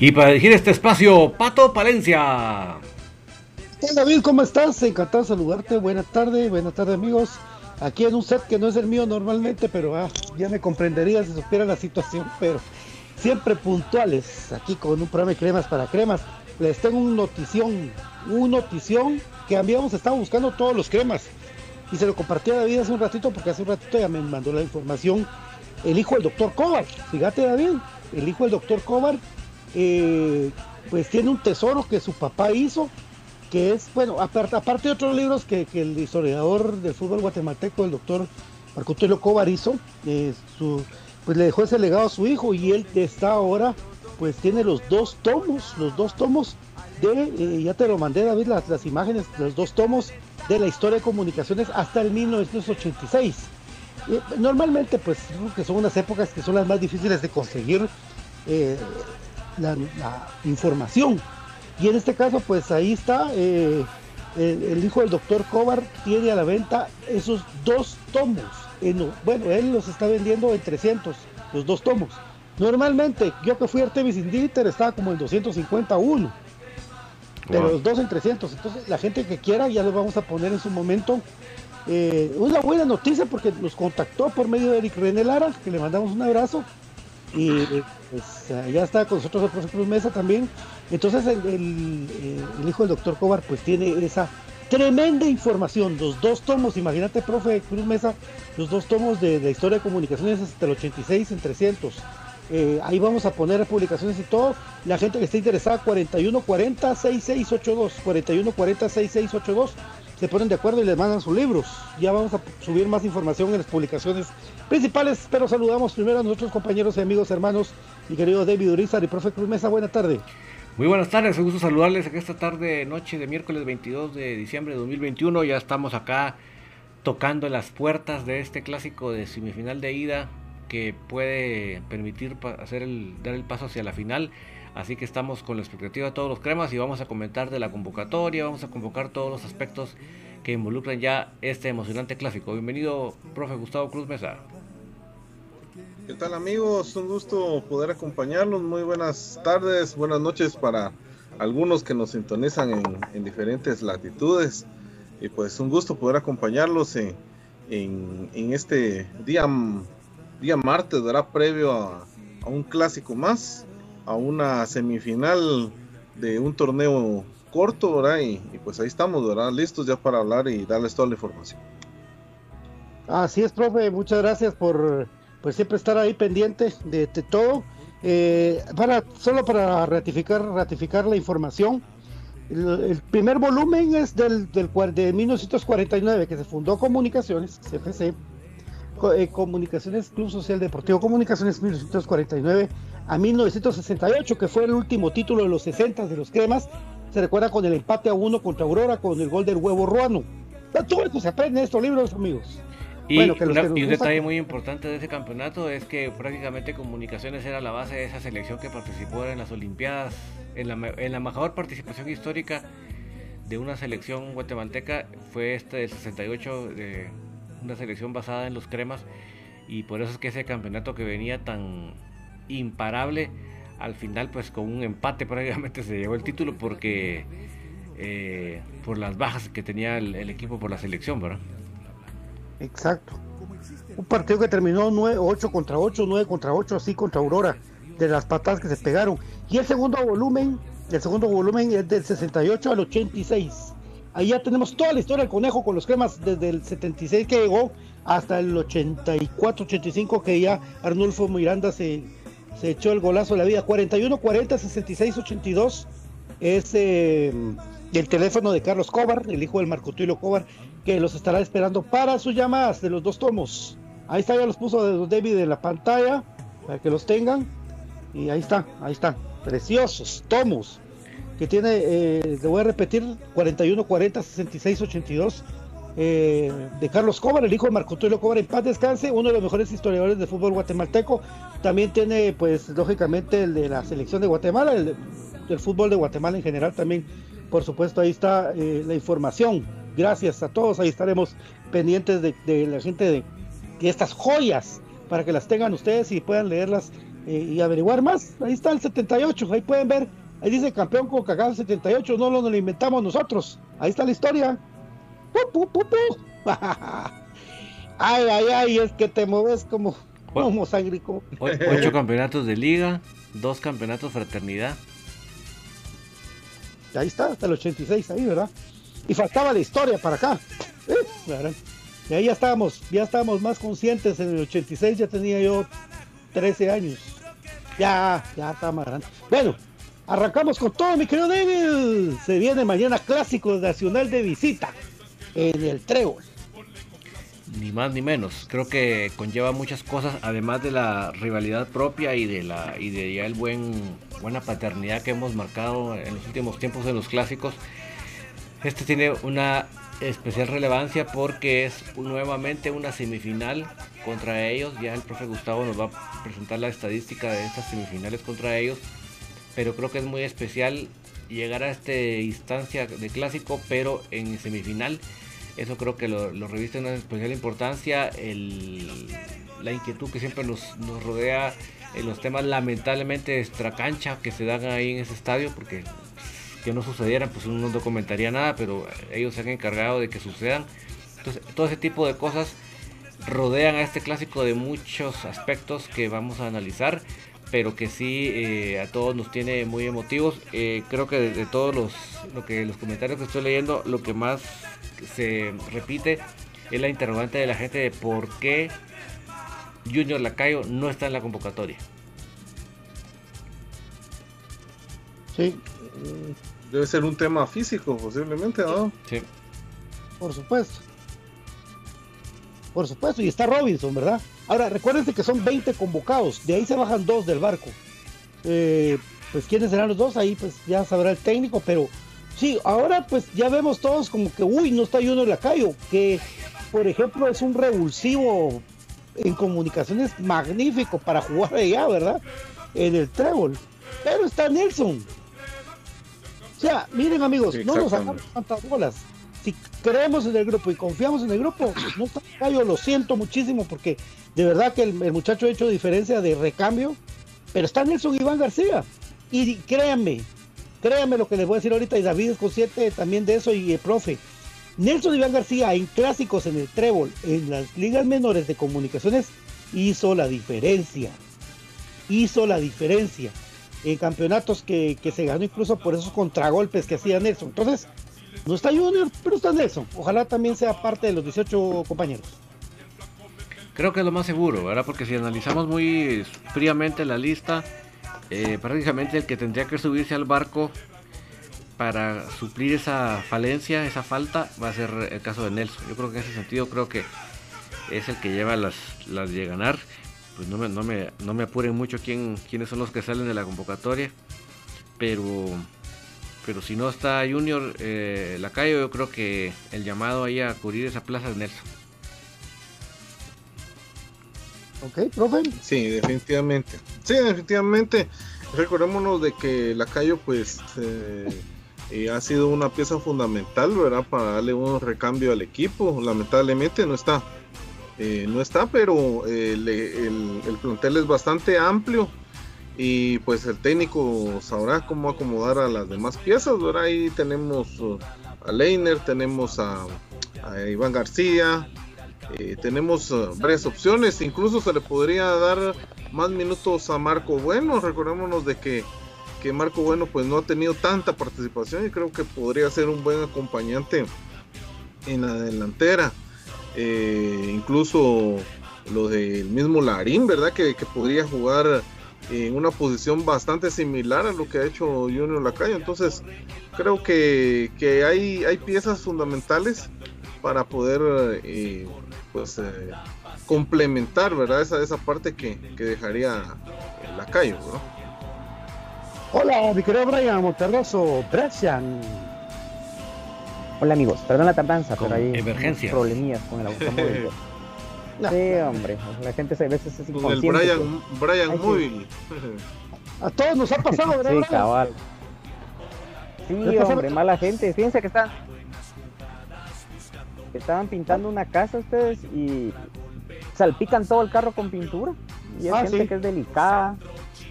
Y para dirigir este espacio, Pato Palencia. Hola David, ¿cómo estás? Encantado de saludarte. Buenas tardes, buenas tardes amigos. aquí en un set que no es el mío normalmente, pero ah, ya me comprendería si supiera la situación, pero siempre puntuales, aquí con un programa de cremas para cremas. Les tengo un notición, un notición que habíamos estado buscando todos los cremas. Y se lo compartí a David hace un ratito, porque hace un ratito ya me mandó la información el hijo del doctor Cobar. Fíjate David, el hijo del doctor Cobar, eh, pues tiene un tesoro que su papá hizo, que es, bueno, aparte, de otros libros que, el historiador del fútbol guatemalteco, el doctor Marco Antonio Cobar hizo, eh, pues le dejó ese legado a su hijo y él está ahora, pues tiene los dos tomos, los dos tomos de, eh, ya te lo mandé David, las, las imágenes, los dos tomos de la historia de comunicaciones hasta el 1986. Eh, normalmente, pues, que son unas épocas que son las más difíciles de conseguir la, información. Y en este caso, pues ahí está, el, hijo del doctor Cobar tiene a la venta esos dos tomos. bueno, él los está vendiendo en 300, los dos tomos. Normalmente, yo que fui a Artemis Inditer estaba como en 251 pero los dos en 300. Entonces, la gente que quiera, ya lo vamos a poner en su momento. Eh, una buena noticia porque nos contactó por medio de Eric René Lara, que le mandamos un abrazo. Y pues, ya está con nosotros el profesor Cruz Mesa también. Entonces, el, eh, el, hijo del doctor Cobar, pues tiene esa tremenda información. Los dos tomos, imagínate, profe Cruz Mesa, los dos tomos de, de historia de comunicaciones hasta el 86 en 300. Eh, ahí vamos a poner publicaciones y todo. La gente que esté interesada, 4140-6682. 4140-6682. Se ponen de acuerdo y les mandan sus libros. Ya vamos a subir más información en las publicaciones principales. Pero saludamos primero a nuestros compañeros y amigos hermanos, mi querido David Urizar y profe Cruz Mesa. Buena tarde. Muy buenas tardes, un gusto saludarles en esta tarde, noche de miércoles 22 de diciembre de 2021. Ya estamos acá tocando las puertas de este clásico de semifinal de ida que puede permitir hacer dar el paso hacia la final. Así que estamos con la expectativa de todos los cremas y vamos a comentar de la convocatoria, vamos a convocar todos los aspectos que involucran ya este emocionante clásico. Bienvenido, profe Gustavo Cruz Mesa. ¿Qué tal amigos? Un gusto poder acompañarlos. Muy buenas tardes, buenas noches para algunos que nos sintonizan en, diferentes latitudes. Y pues un gusto poder acompañarlos en, en, este día día martes, dará previo a, un clásico más, a una semifinal de un torneo corto, ¿verdad? Y, pues ahí estamos, ¿verdad? Listos ya para hablar y darles toda la información. Así es, profe, muchas gracias por pues siempre estar ahí pendiente de, todo. Eh, solo para ratificar, ratificar la información, el, primer volumen es del, del, de 1949, que se fundó Comunicaciones, CFC, eh, Comunicaciones Club Social Deportivo Comunicaciones 1949 a 1968, que fue el último título de los 60 de los cremas. Se recuerda con el empate a uno contra Aurora con el gol del huevo ruano. Todo esto se aprende en estos libros, amigos. Y, un detalle muy importante de ese campeonato es que prácticamente Comunicaciones era la base de esa selección que participó en las Olimpiadas, en la, en la mejor participación histórica de una selección guatemalteca fue este del 68 de una selección basada en los cremas y por eso es que ese campeonato que venía tan imparable al final pues con un empate prácticamente se llevó el título porque eh, por las bajas que tenía el, equipo por la selección, ¿verdad? Exacto. Un partido que terminó 9, 8 contra 8, 9 contra 8, así contra Aurora, de las patadas que se pegaron. Y el segundo volumen, el segundo volumen es del 68 al 86. Ahí ya tenemos toda la historia del conejo con los cremas desde el 76 que llegó hasta el 84, 85 que ya Arnulfo Miranda se, se echó el golazo de la vida. 41, 40, 66, 82 es eh, el teléfono de Carlos Cobar, el hijo del Marco Tulio Cobar, que los estará esperando para sus llamadas de los dos tomos. Ahí está, ya los puso David en la pantalla para que los tengan. Y ahí está, ahí están, preciosos tomos que tiene, eh, le voy a repetir, 41 40 66 82 de Carlos Cobar, el hijo de Marco Tulio Cobar, en paz descanse, uno de los mejores historiadores de fútbol guatemalteco. También tiene, pues, lógicamente, el de la selección de Guatemala, el del fútbol de Guatemala en general también. Por supuesto, ahí está eh, la información. Gracias a todos, ahí estaremos pendientes de, la gente de, estas joyas para que las tengan ustedes y puedan leerlas eh, y averiguar más. Ahí está el 78, ahí pueden ver Ahí dice campeón con cagado 78, no lo, inventamos nosotros. Ahí está la historia. Ay, ay, ay, es que te mueves como, como sangrico. Ocho campeonatos de liga, dos campeonatos fraternidad. Ahí está, hasta el 86, ahí, ¿verdad? Y faltaba la historia para acá. ¿Eh? Y ahí ya estábamos, ya estábamos más conscientes. En el 86 ya tenía yo 13 años. Ya, ya está más grande. Bueno, arrancamos con todo, mi querido David. Se viene mañana Clásico Nacional de Visita en el Trébol. Ni más ni menos. Creo que conlleva muchas cosas, además de la rivalidad propia y de la y de ya el buen buena paternidad que hemos marcado en los últimos tiempos en los clásicos. Este tiene una especial relevancia porque es nuevamente una semifinal contra ellos. Ya el profe Gustavo nos va a presentar la estadística de estas semifinales contra ellos. Pero creo que es muy especial llegar a esta instancia de clásico, pero en semifinal. Eso creo que lo, reviste en una especial importancia. la inquietud que siempre nos, nos rodea en los temas lamentablemente extra cancha que se dan ahí en ese estadio, porque que no sucedieran, pues uno no documentaría nada, pero ellos se han encargado de que sucedan. Entonces, todo ese tipo de cosas rodean a este clásico de muchos aspectos que vamos a analizar, pero que sí eh, a todos nos tiene muy emotivos. Eh, creo que de, todos los, lo que, los comentarios que estoy leyendo, lo que más se repite es la interrogante de la gente de por qué Junior Lacayo no está en la convocatoria. Sí, Debe ser un tema físico, posiblemente, ¿no? Sí. Por supuesto. Por supuesto, y está Robinson, ¿verdad? Ahora, recuérdense que son 20 convocados, de ahí se bajan dos del barco. Eh, pues quiénes serán los dos, ahí pues ya sabrá el técnico, pero sí, ahora pues ya vemos todos como que, uy, no está Junior Lacayo, que por ejemplo es un revulsivo en comunicaciones magnífico para jugar allá, ¿verdad? En el trébol. Pero está Nelson, o sea, miren amigos, no nos sacamos tantas bolas. Si creemos en el grupo y confiamos en el grupo, pues no está yo lo siento muchísimo porque de verdad que el, muchacho ha hecho diferencia de recambio, pero está Nelson Iván García. Y créanme, créanme lo que les voy a decir ahorita, y David es consciente también de eso, y el profe. Nelson Iván García en clásicos en el trébol, en las ligas menores de comunicaciones, hizo la diferencia. Hizo la diferencia en campeonatos que, se ganó incluso por esos contragolpes que hacía Nelson. Entonces, no está Junior, pero está Nelson. Ojalá también sea parte de los 18 compañeros. Creo que es lo más seguro, ¿verdad? Porque si analizamos muy fríamente la lista, eh, prácticamente el que tendría que subirse al barco para suplir esa falencia, esa falta, va a ser el caso de Nelson. Yo creo que en ese sentido creo que es el que lleva las, las de ganar pues no me, no me, no me apuren mucho quién, quiénes son los que salen de la convocatoria. Pero, pero si no está Junior eh, Lacayo, yo creo que el llamado ahí a cubrir esa plaza es Nelson. Ok, profe. Sí, definitivamente. Sí, definitivamente. Recordémonos de que Lacayo, pues, eh, eh, ha sido una pieza fundamental, ¿verdad? Para darle un recambio al equipo. Lamentablemente no está eh, no está, pero eh, el, plantel es bastante amplio y pues el técnico sabrá cómo acomodar a las demás piezas. Ahora ahí tenemos uh, a Leiner, tenemos a, Iván García, eh, tenemos uh, varias opciones, incluso se le podría dar más minutos a Marco Bueno. Recordémonos de que, que Marco Bueno pues no ha tenido tanta participación y creo que podría ser un buen acompañante en la delantera. Eh, incluso lo del mismo Larín, ¿verdad? Que, podría jugar en una posición bastante similar a lo que ha hecho Junior Lacayo. Entonces, creo que, hay, hay piezas fundamentales para poder eh, pues eh, complementar, ¿verdad? Esa, esa parte que, dejaría Lacayo, Hola, mi querido Monterroso, Brian. Hola amigos, perdón la tardanza, pero hay emergencia. problemillas con el automóvil. sí, hombre, la gente a veces es inconsciente. Con el Brian, Brian muy... A todos nos ha pasado, ¿verdad? Sí, cabal. Sí, hombre, mala gente. Fíjense que están... Estaban pintando una casa ustedes y salpican todo el carro con pintura. Y es ah, gente que es delicada,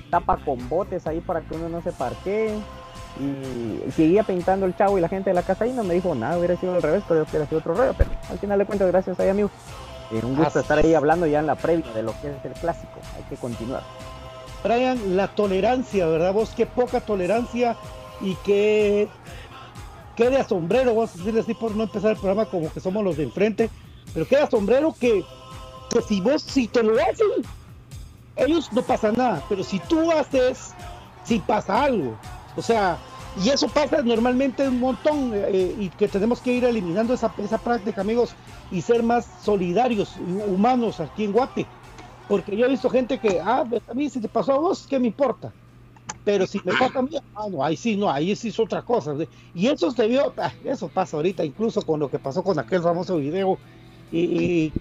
tapa con botes ahí para que uno no se parquee y seguía pintando el chavo y la gente de la casa ahí no me dijo nada, hubiera sido al revés, pero hubiera sido otro rollo, pero al final de cuentas, gracias ahí amigo. Eh, un gusto estar ahí hablando ya en la previa de lo que es el clásico. Hay que continuar. Brian, la tolerancia, ¿verdad? Vos qué poca tolerancia y qué, qué de asombrero, vos decirle así por no empezar el programa como que somos los de enfrente, pero qué de asombrero que, que si vos, si te lo hacen, ellos no pasa nada, pero si tú haces, si pasa algo. O sea, y eso pasa normalmente un montón eh, y que tenemos que ir eliminando esa, esa práctica, amigos, y ser más solidarios, humanos aquí en Guate. Porque yo he visto gente que, ah, pues, a mí si te pasó a vos, ¿qué me importa? Pero si me pasa a mí, ah, no, ahí sí, no, ahí sí es otra cosa. Y eso se vio, ah, eso pasa ahorita, incluso con lo que pasó con aquel famoso video y,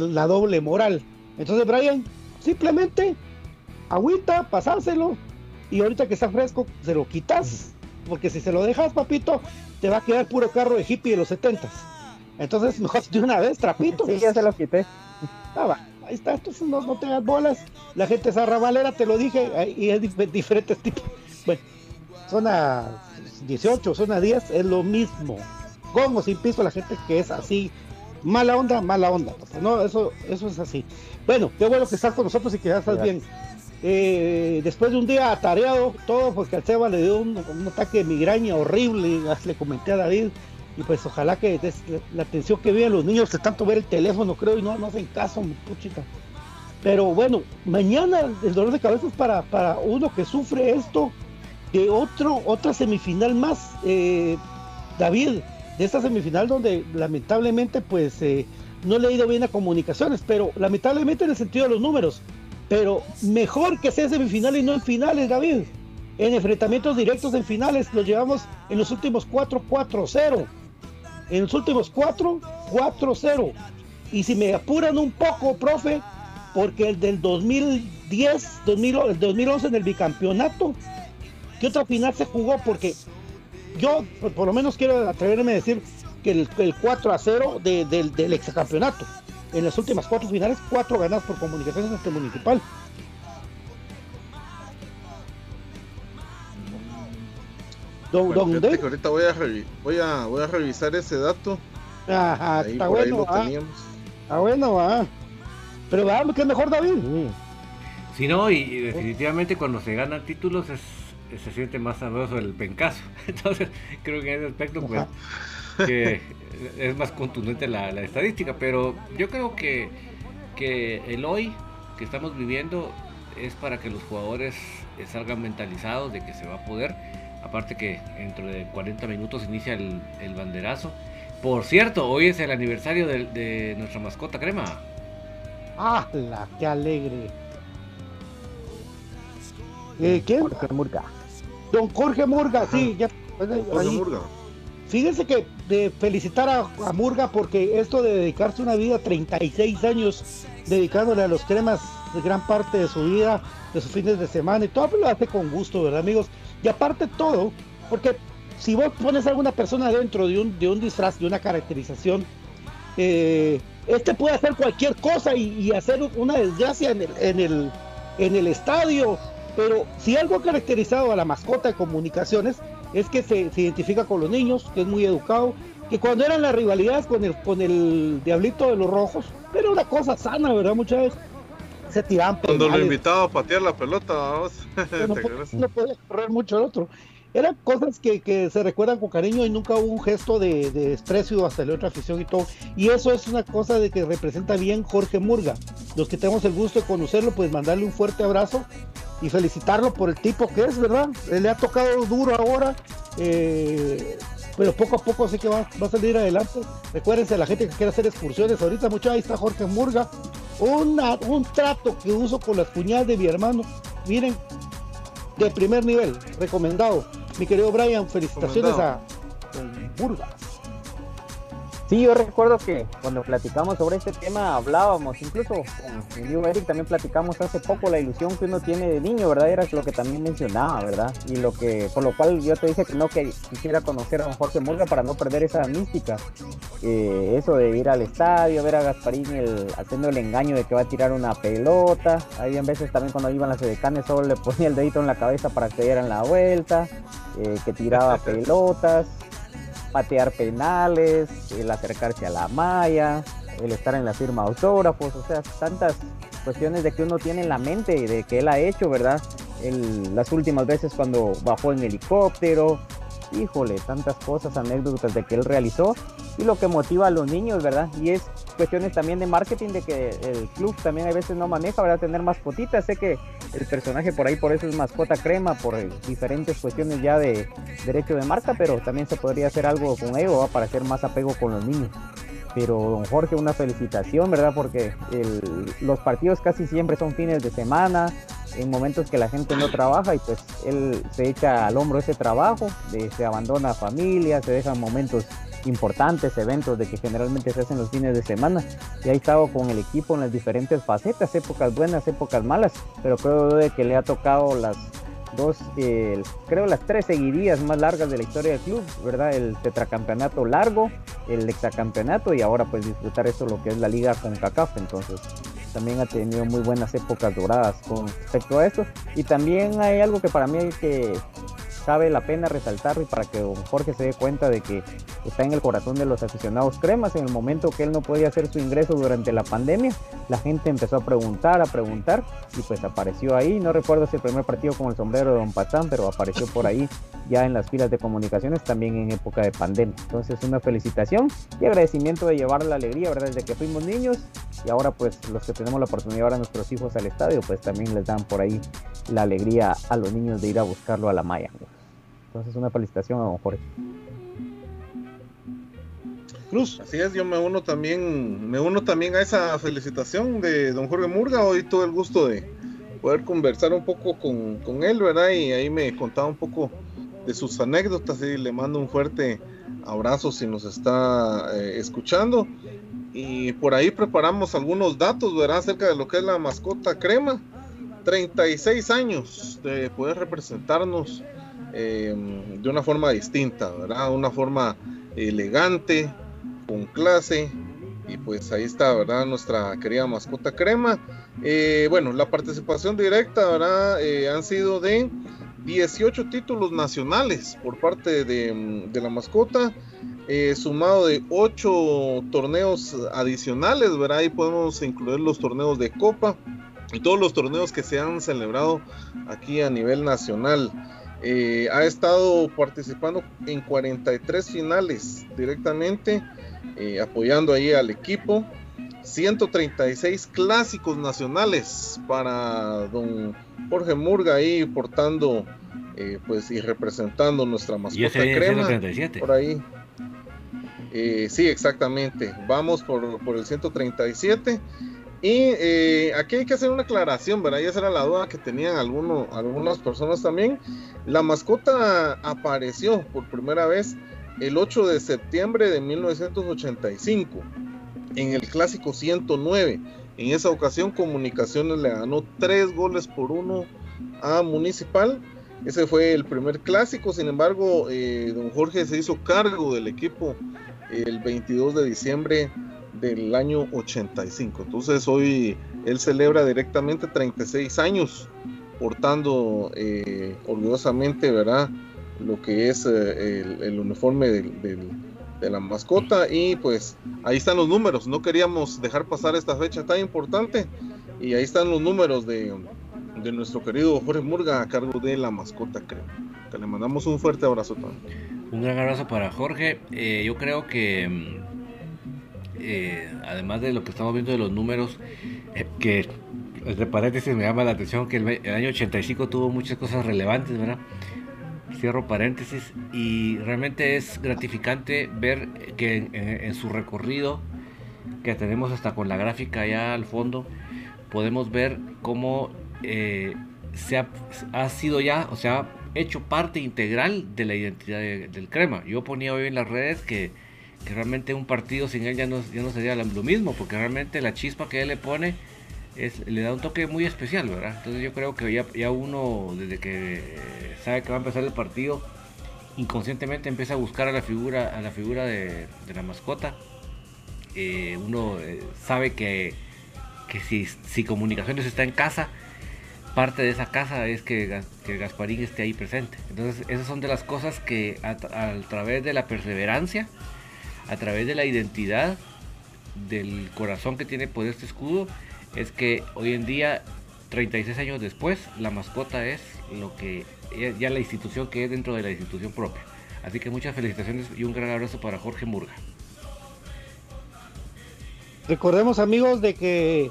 la doble moral. Entonces, Brian, simplemente agüita, pasárselo, y ahorita que está fresco, se lo quitas, porque si se lo dejas, papito, te va a quedar puro carro de hippie de los setentas. Entonces, mejor de una vez, trapito. Sí, ya se lo quité. Ah, va ahí está, entonces no, no tengas bolas. La gente es arrabalera, te lo dije, y es diferentes tipos. Bueno, zona 18, zona 10, es lo mismo. Con o sin piso, la gente que es así, mala onda, mala onda. No, eso, eso es así. Bueno, qué bueno que estás con nosotros y que ya estás bien. Eh, después de un día atareado, todo porque al Seba le dio un, ataque de migraña horrible, le comenté a David, y pues ojalá que la atención que vean los niños de tanto ver el teléfono, creo, y no, no hacen caso, puchita. Pero bueno, mañana el dolor de cabeza es para, para uno que sufre esto de otro, otra semifinal más, eh, David, de esta semifinal donde lamentablemente pues eh, no le he ido bien a comunicaciones, pero lamentablemente en el sentido de los números, pero mejor que sea semifinal y no en finales, David. En enfrentamientos directos en finales los llevamos en los últimos 4 4-0 en los últimos cuatro, 4-0. Y si me apuran un poco, profe, porque el del 2010, 2000, el 2011 en el bicampeonato, ¿qué otra final se jugó? Porque yo por, lo menos quiero atreverme a decir que el, el 4 a 0 del, del exacampeonato. En las últimas cuatro finales, cuatro ganadas por comunicaciones municipal. ahorita voy a, voy, a, voy a revisar ese dato. Ajá, está bueno. Está bueno, va. Pero vamos, que es mejor David. Si no, y, definitivamente cuando se ganan títulos es, se siente más sabroso el pencazo. Entonces, creo que en ese aspecto, pues, que es más contundente la, estadística. Pero yo creo que, que el hoy que estamos viviendo es para que los jugadores salgan mentalizados de que se va a poder Aparte que dentro de 40 minutos inicia el, banderazo. Por cierto, hoy es el aniversario de, nuestra mascota crema. ¡Ah, qué alegre! Eh, ¿Quién? Jorge Murga. Don Jorge Murga, sí, ya. Jorge Murga. Fíjense que de felicitar a, Murga porque esto de dedicarse una vida, 36 años dedicándole a los cremas de gran parte de su vida, de sus fines de semana y todo lo hace con gusto, ¿verdad, amigos? Y aparte todo, porque si vos pones a alguna persona dentro de un, de un disfraz, de una caracterización, eh, este puede hacer cualquier cosa y, hacer una desgracia en el, en, el, en el estadio. Pero si algo ha caracterizado a la mascota de comunicaciones es que se, identifica con los niños, que es muy educado, que cuando eran las rivalidades con el, con el Diablito de los Rojos, era una cosa sana, ¿verdad? Muchas veces se tiraban Cuando lo invitaba a patear la pelota, vamos. No, podía, correr mucho el otro. Eran cosas que, se recuerdan con cariño y nunca hubo un gesto de, desprecio hasta la otra afición y todo. Y eso es una cosa de que representa bien Jorge Murga. Los que tenemos el gusto de conocerlo, pues mandarle un fuerte abrazo y felicitarlo por el tipo que es, ¿verdad? Le ha tocado duro ahora. Eh, pero poco a poco sé que va, a salir adelante. Recuérdense, la gente que quiere hacer excursiones, ahorita mucho ahí está Jorge Murga, un trato que uso con las cuñadas de mi hermano, miren, de primer nivel, recomendado. Mi querido Brian, felicitaciones a Murga. Sí, yo recuerdo que cuando platicamos sobre este tema hablábamos, incluso con mi Eric también platicamos hace poco la ilusión que uno tiene de niño, ¿verdad? Era lo que también mencionaba, ¿verdad? Y lo que, por lo cual yo te dije que no que quisiera conocer a Jorge Murga para no perder esa mística. Eh, eso de ir al estadio, ver a Gasparín el, haciendo el engaño de que va a tirar una pelota. Había veces también cuando iban las edecanes solo le ponía el dedito en la cabeza para que dieran la vuelta, eh, que tiraba pelotas patear penales, el acercarse a la malla, el estar en la firma de autógrafos, o sea, tantas cuestiones de que uno tiene en la mente y de que él ha hecho, ¿verdad? las últimas veces cuando bajó en helicóptero, híjole, tantas cosas, anécdotas de que él realizó y lo que motiva a los niños, ¿verdad? Y es cuestiones también de marketing, de que el club también a veces no maneja, ¿verdad? Tener mascotitas, sé que el personaje por ahí por eso es mascota crema, por diferentes cuestiones ya de derecho de marca, pero también se podría hacer algo con ello, para hacer más apego con los niños. Pero don Jorge, una felicitación, ¿verdad? Porque los partidos casi siempre son fines de semana, en momentos que la gente no trabaja y pues él se echa al hombro ese trabajo, se abandona a familia, se dejan momentos importantes, eventos de que generalmente se hacen los fines de semana y ha estado con el equipo en las diferentes facetas, épocas buenas, épocas malas, pero creo de que le ha tocado las dos, creo las tres seguidillas más largas de la historia del club, ¿verdad? El tetracampeonato largo, el hexacampeonato y ahora pues disfrutar eso lo que es la liga con CACAF, entonces también ha tenido muy buenas épocas doradas con respecto a esto y también hay algo que para mí hay que cabe la pena resaltar y para que don Jorge se dé cuenta de que está en el corazón de los aficionados cremas. En el momento que él no podía hacer su ingreso durante la pandemia, la gente empezó a preguntar, a preguntar y pues apareció ahí. No recuerdo si el primer partido con el sombrero de don Patán, pero apareció por ahí ya en las filas de comunicaciones también en época de pandemia. Entonces una felicitación y agradecimiento de llevar la alegría, ¿verdad? Desde que fuimos niños y ahora pues los que tenemos la oportunidad de llevar a nuestros hijos al estadio, pues también les dan por ahí la alegría a los niños de ir a buscarlo a la malla. Entonces una felicitación a don Jorge. Cruz. Así es, yo me uno también, me uno también a esa felicitación de don Jorge Murga. Hoy tuve el gusto de poder conversar un poco con, con él, ¿verdad? Y ahí me contaba un poco de sus anécdotas y le mando un fuerte abrazo si nos está eh, escuchando. Y por ahí preparamos algunos datos, ¿verdad? Acerca de lo que es la mascota crema. 36 años de poder representarnos eh, de una forma distinta, ¿verdad? Una forma elegante, con clase. Y pues ahí está, ¿verdad? Nuestra querida mascota crema. Eh, bueno, la participación directa, ¿verdad? Eh, han sido de 18 títulos nacionales por parte de, de la mascota. sumado de 8 torneos adicionales, ¿verdad? Ahí podemos incluir los torneos de Copa y todos los torneos que se han celebrado aquí a nivel nacional. Eh, ha estado participando en 43 finales directamente, eh, apoyando ahí al equipo. 136 clásicos nacionales para don Jorge Murga ahí portando eh, pues y representando nuestra mascota crema 137. por ahí sí exactamente vamos por, por el 137 y eh, aquí hay que hacer una aclaración, ¿verdad? Y esa era la duda que tenían algunos, algunas personas también. La mascota apareció por primera vez el 8 de septiembre de 1985 en el clásico 109. En esa ocasión Comunicaciones le ganó tres goles por uno a Municipal. Ese fue el primer clásico, sin embargo, eh, don Jorge se hizo cargo del equipo el 22 de diciembre del año 85. Entonces hoy él celebra directamente 36 años portando eh, orgullosamente, ¿verdad? Lo que es eh, el, uniforme de la mascota y pues ahí están los números. No queríamos dejar pasar esta fecha tan importante y ahí están los números de, nuestro querido Jorge Murga a cargo de la mascota, creo. Que le mandamos un fuerte abrazo también. Un gran abrazo para Jorge. Eh, yo creo que mm, eh, además de lo que estamos viendo de los números, eh, que entre paréntesis me llama la atención que el, año 85 tuvo muchas cosas relevantes, ¿verdad? Cierro paréntesis y realmente es gratificante ver que en, su recorrido, que tenemos hasta con la gráfica allá al fondo, podemos ver cómo eh, se ha, sido ya, o sea, hecho parte integral de la identidad del crema. Yo ponía hoy en las redes que que realmente un partido sin él ya no, ya no sería lo mismo, porque realmente la chispa que él le pone es, le da un toque muy especial, ¿verdad? Entonces yo creo que ya, ya uno, desde que sabe que va a empezar el partido, inconscientemente empieza a buscar a la figura, a la figura de, la mascota. Eh, uno eh, sabe que, que si, si, Comunicaciones está en casa, parte de esa casa es que, que Gasparín esté ahí presente. Entonces esas son de las cosas que a, a través de la perseverancia, a través de la identidad del corazón que tiene por este escudo es que hoy en día, 36 años después, la mascota es lo que ya la institución que es dentro de la institución propia. Así que muchas felicitaciones y un gran abrazo para Jorge Murga. Recordemos amigos de que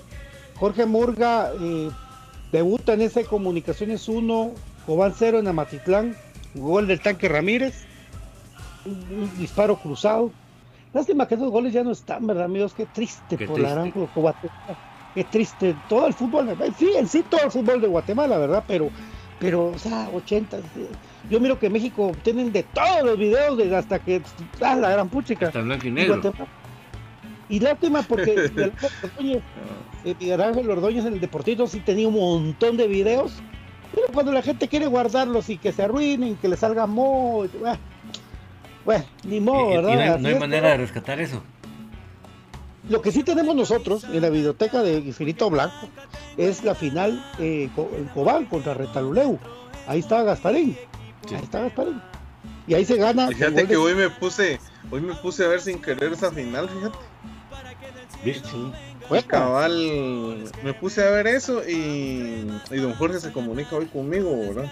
Jorge Murga eh, debuta en ese Comunicaciones 1, Cobán 0 en Amatitlán, gol del tanque Ramírez, un, disparo cruzado. Lástima que esos goles ya no están, ¿verdad amigos? Qué triste por la Aranco Qué triste. Todo el fútbol, sí, en sí todo el fútbol de Guatemala, ¿verdad? Pero, pero, o sea, 80. Yo miro que México tienen de todos los videos, de hasta que, ah, la gran puchica. Y lástima porque Miguel Ángel Ordóñez en el Deportito sí tenía un montón de videos, pero cuando la gente quiere guardarlos y que se arruinen, que le salga mo, bueno, ni modo, ¿verdad? no hay, manera de rescatar eso. Lo que sí tenemos nosotros en la biblioteca de Infinito Blanco es la final eh, en Cobán contra Retaluleu. Ahí está Gasparín. Ahí está Gasparín. Y ahí se gana. Fíjate que hoy me puse, hoy me puse a ver sin querer esa final, fíjate. Sí. cabal, me puse a ver eso y, don Jorge se comunica hoy conmigo, ¿verdad?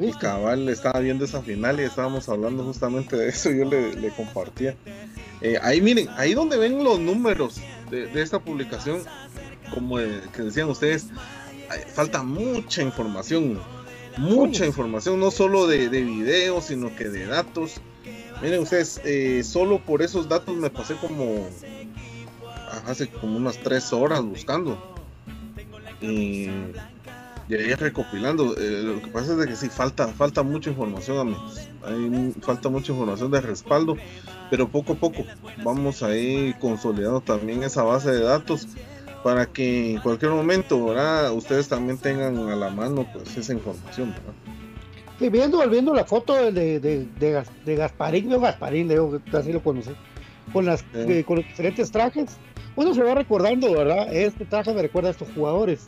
Y cabal estaba viendo esa final y estábamos hablando justamente de eso, yo le, compartía. Eh, ahí miren, ahí donde ven los números de, esta publicación, como que decían ustedes, falta mucha información, mucha información, no solo de, de videos, sino que de datos. Miren ustedes, eh, solo por esos datos me pasé como hace como unas tres horas buscando. Y ahí recopilando. Eh, lo que pasa es de que sí, falta, falta mucha información, amigos. Hay, falta mucha información de respaldo, pero poco a poco vamos a ir consolidando también esa base de datos para que en cualquier momento ustedes también tengan a la mano pues esa información. Y viendo, viendo la foto de, de, de, Gasparín, Gasparín, así lo conocí, con, las, eh, con los diferentes trajes, uno se va recordando, ¿verdad? Este traje me recuerda a estos jugadores,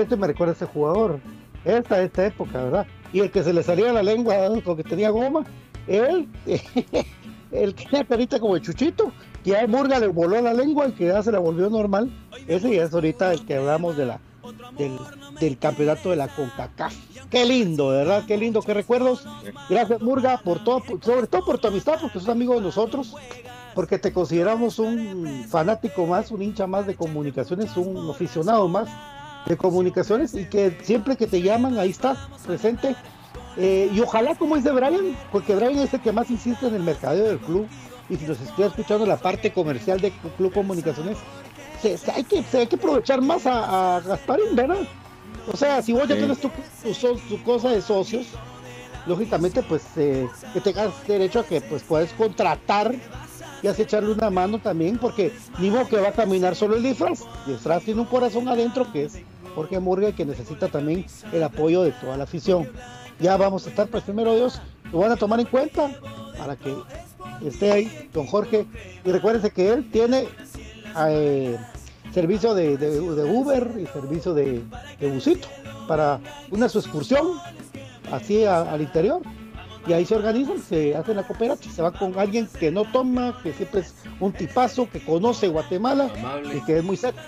este me recuerda a este jugador, esta, esta época, ¿verdad? Y el que se le salía la lengua porque tenía goma, él, el que tenía carita como el chuchito, que a Murga le voló la lengua y que ya se la volvió normal, ese ya es ahorita el que hablamos de la, del, campeonato de la CONCACAF. Qué lindo, ¿verdad? Qué lindo, qué recuerdos. Gracias Murga por todo, sobre todo por tu amistad, porque sos amigo de nosotros porque te consideramos un fanático más, un hincha más de comunicaciones, un aficionado más de comunicaciones y que siempre que te llaman ahí estás presente. Eh, y ojalá como es de Brian, porque Brian es el que más insiste en el mercadeo del club y si nos estoy escuchando la parte comercial de Club Comunicaciones, se, hay, que, hay que aprovechar más a, Gasparín, ¿verdad? O sea, si vos ya tienes tu, tu, cosa de socios, lógicamente pues eh, que tengas derecho a que pues puedes contratar y hace echarle una mano también, porque ni modo que va a caminar solo el disfraz. El disfraz tiene un corazón adentro que es Jorge Murga que necesita también el apoyo de toda la afición. Ya vamos a estar, pues primero Dios, lo van a tomar en cuenta para que esté ahí don Jorge. Y recuérdense que él tiene eh, servicio de, Uber y servicio de, busito para una su excursión así al interior y ahí se organizan, se hacen la cooperativa, se va con alguien que no toma, que siempre es un tipazo, que conoce Guatemala y que es muy serio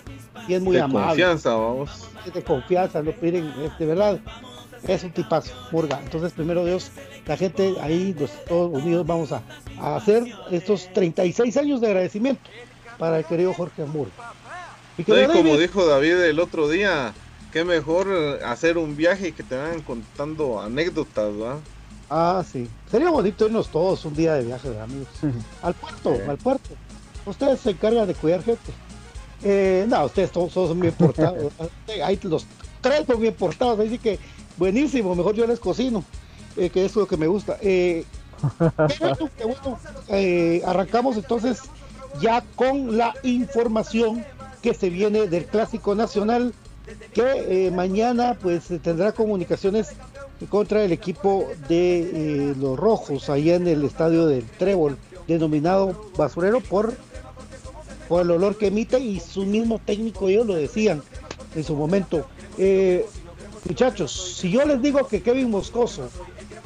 y es muy amable. De confianza, vamos. de confianza, lo piden, de verdad, es un tipazo, Murga. Entonces, primero Dios, la gente ahí, los, todos unidos, vamos a, hacer estos 36 años de agradecimiento para el querido Jorge Murga. Y como dijo David el otro día, qué mejor hacer un viaje y que te vayan contando anécdotas, ¿verdad? Ah, sí. Sería bonito irnos todos un día de viaje de amigos. al puerto, al puerto. Ustedes se encargan de cuidar gente. Eh, no, ustedes todos son bien portados. Ahí los tres son bien portados. Así que buenísimo, mejor yo les cocino. Eh, que es lo que me gusta. Eh, bueno, eh, arrancamos entonces ya con la información que se viene del Clásico Nacional que mañana pues tendrá comunicaciones contra el equipo de eh, los Rojos, allá en el estadio del Trébol, denominado basurero por, por el olor que emite y su mismo técnico ellos lo decían en su momento. Eh, muchachos, si yo les digo que Kevin Moscoso,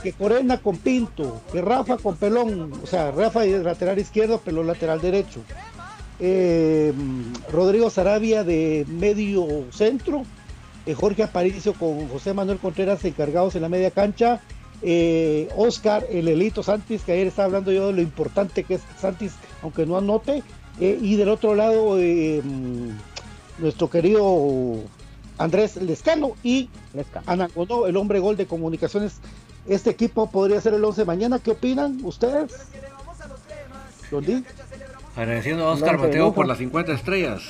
que Corena con Pinto, que Rafa con Pelón, o sea, Rafa es lateral izquierdo, Pelón lateral derecho, eh, Rodrigo Sarabia de medio centro, Jorge Aparicio con José Manuel Contreras encargados en la media cancha, eh, Oscar, el Elito Santis, que ayer estaba hablando yo de lo importante que es Santis, aunque no anote, y del otro lado mm, nuestro querido Andrés Lescano y Anaconó, el hombre gol de comunicaciones. Este equipo podría ser el 11 mañana. ¿Qué opinan ustedes? Agradeciendo a Oscar Mateo por las 50 estrellas.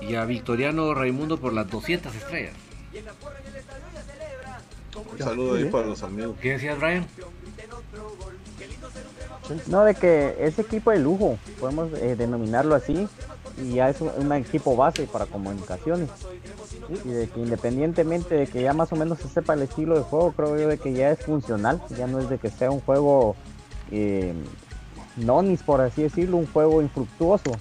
Y a Victoriano Raimundo por las 200 estrellas. Un saludo ahí para los amigos. ¿Qué decías, Brian? No, de que ese equipo de lujo, podemos eh, denominarlo así, y ya es un, equipo base para comunicaciones. Y de que independientemente de que ya más o menos se sepa el estilo de juego, creo yo de que ya es funcional, ya no es de que sea un juego eh, nonis, por así decirlo, un juego infructuoso.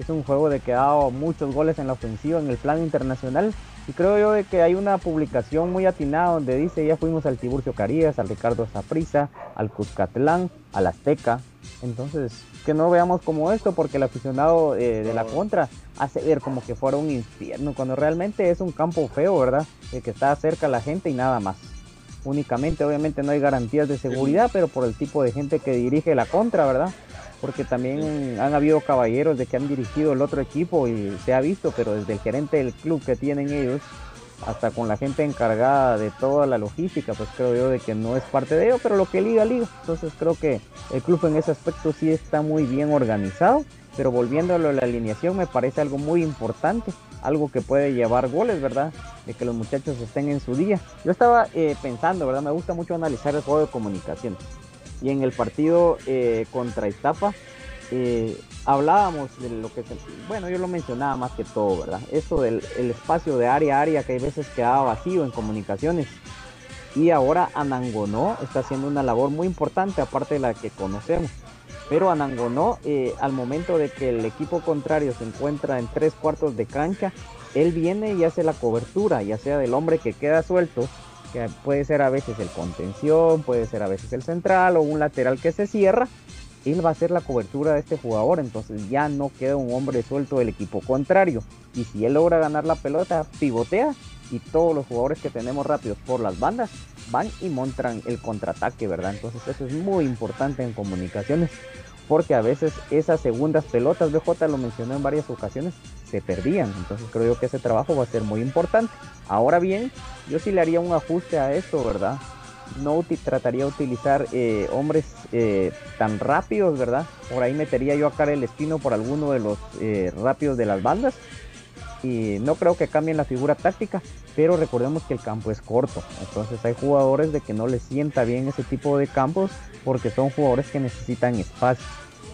Es un juego de que ha dado muchos goles en la ofensiva en el plano internacional. Y creo yo de que hay una publicación muy atinada donde dice ya fuimos al Tiburcio Carías, al Ricardo Zaprisa, al Cuscatlán, al Azteca. Entonces, que no veamos como esto, porque el aficionado eh, de la contra hace ver como que fuera un infierno, cuando realmente es un campo feo, ¿verdad? De que está cerca la gente y nada más. Únicamente, obviamente, no hay garantías de seguridad, pero por el tipo de gente que dirige la contra, ¿verdad? Porque también han habido caballeros de que han dirigido el otro equipo y se ha visto, pero desde el gerente del club que tienen ellos, hasta con la gente encargada de toda la logística, pues creo yo de que no es parte de ello, pero lo que liga, liga. Entonces creo que el club en ese aspecto sí está muy bien organizado, pero volviéndolo a la alineación me parece algo muy importante, algo que puede llevar goles, ¿verdad? De que los muchachos estén en su día. Yo estaba eh, pensando, ¿verdad? Me gusta mucho analizar el juego de comunicación. Y en el partido eh, contra Iztapa, eh, hablábamos de lo que, bueno, yo lo mencionaba más que todo, ¿verdad? Esto del espacio de área a área que hay veces quedaba vacío en comunicaciones. Y ahora Anangonó está haciendo una labor muy importante, aparte de la que conocemos. Pero Anangonó, eh, al momento de que el equipo contrario se encuentra en tres cuartos de cancha, él viene y hace la cobertura, ya sea del hombre que queda suelto, que puede ser a veces el contención, puede ser a veces el central o un lateral que se cierra, él va a hacer la cobertura de este jugador, entonces ya no queda un hombre suelto del equipo contrario. Y si él logra ganar la pelota, pivotea y todos los jugadores que tenemos rápidos por las bandas van y montan el contraataque, ¿verdad? Entonces eso es muy importante en comunicaciones, porque a veces esas segundas pelotas, BJ lo mencionó en varias ocasiones, se perdían. Entonces creo yo que ese trabajo va a ser muy importante. Ahora bien, yo sí le haría un ajuste a esto, ¿verdad? no trataría de utilizar eh, hombres eh, tan rápidos, ¿verdad? Por ahí metería yo a el Espino por alguno de los eh, rápidos de las bandas. Y no creo que cambien la figura táctica, pero recordemos que el campo es corto. Entonces hay jugadores de que no les sienta bien ese tipo de campos porque son jugadores que necesitan espacio.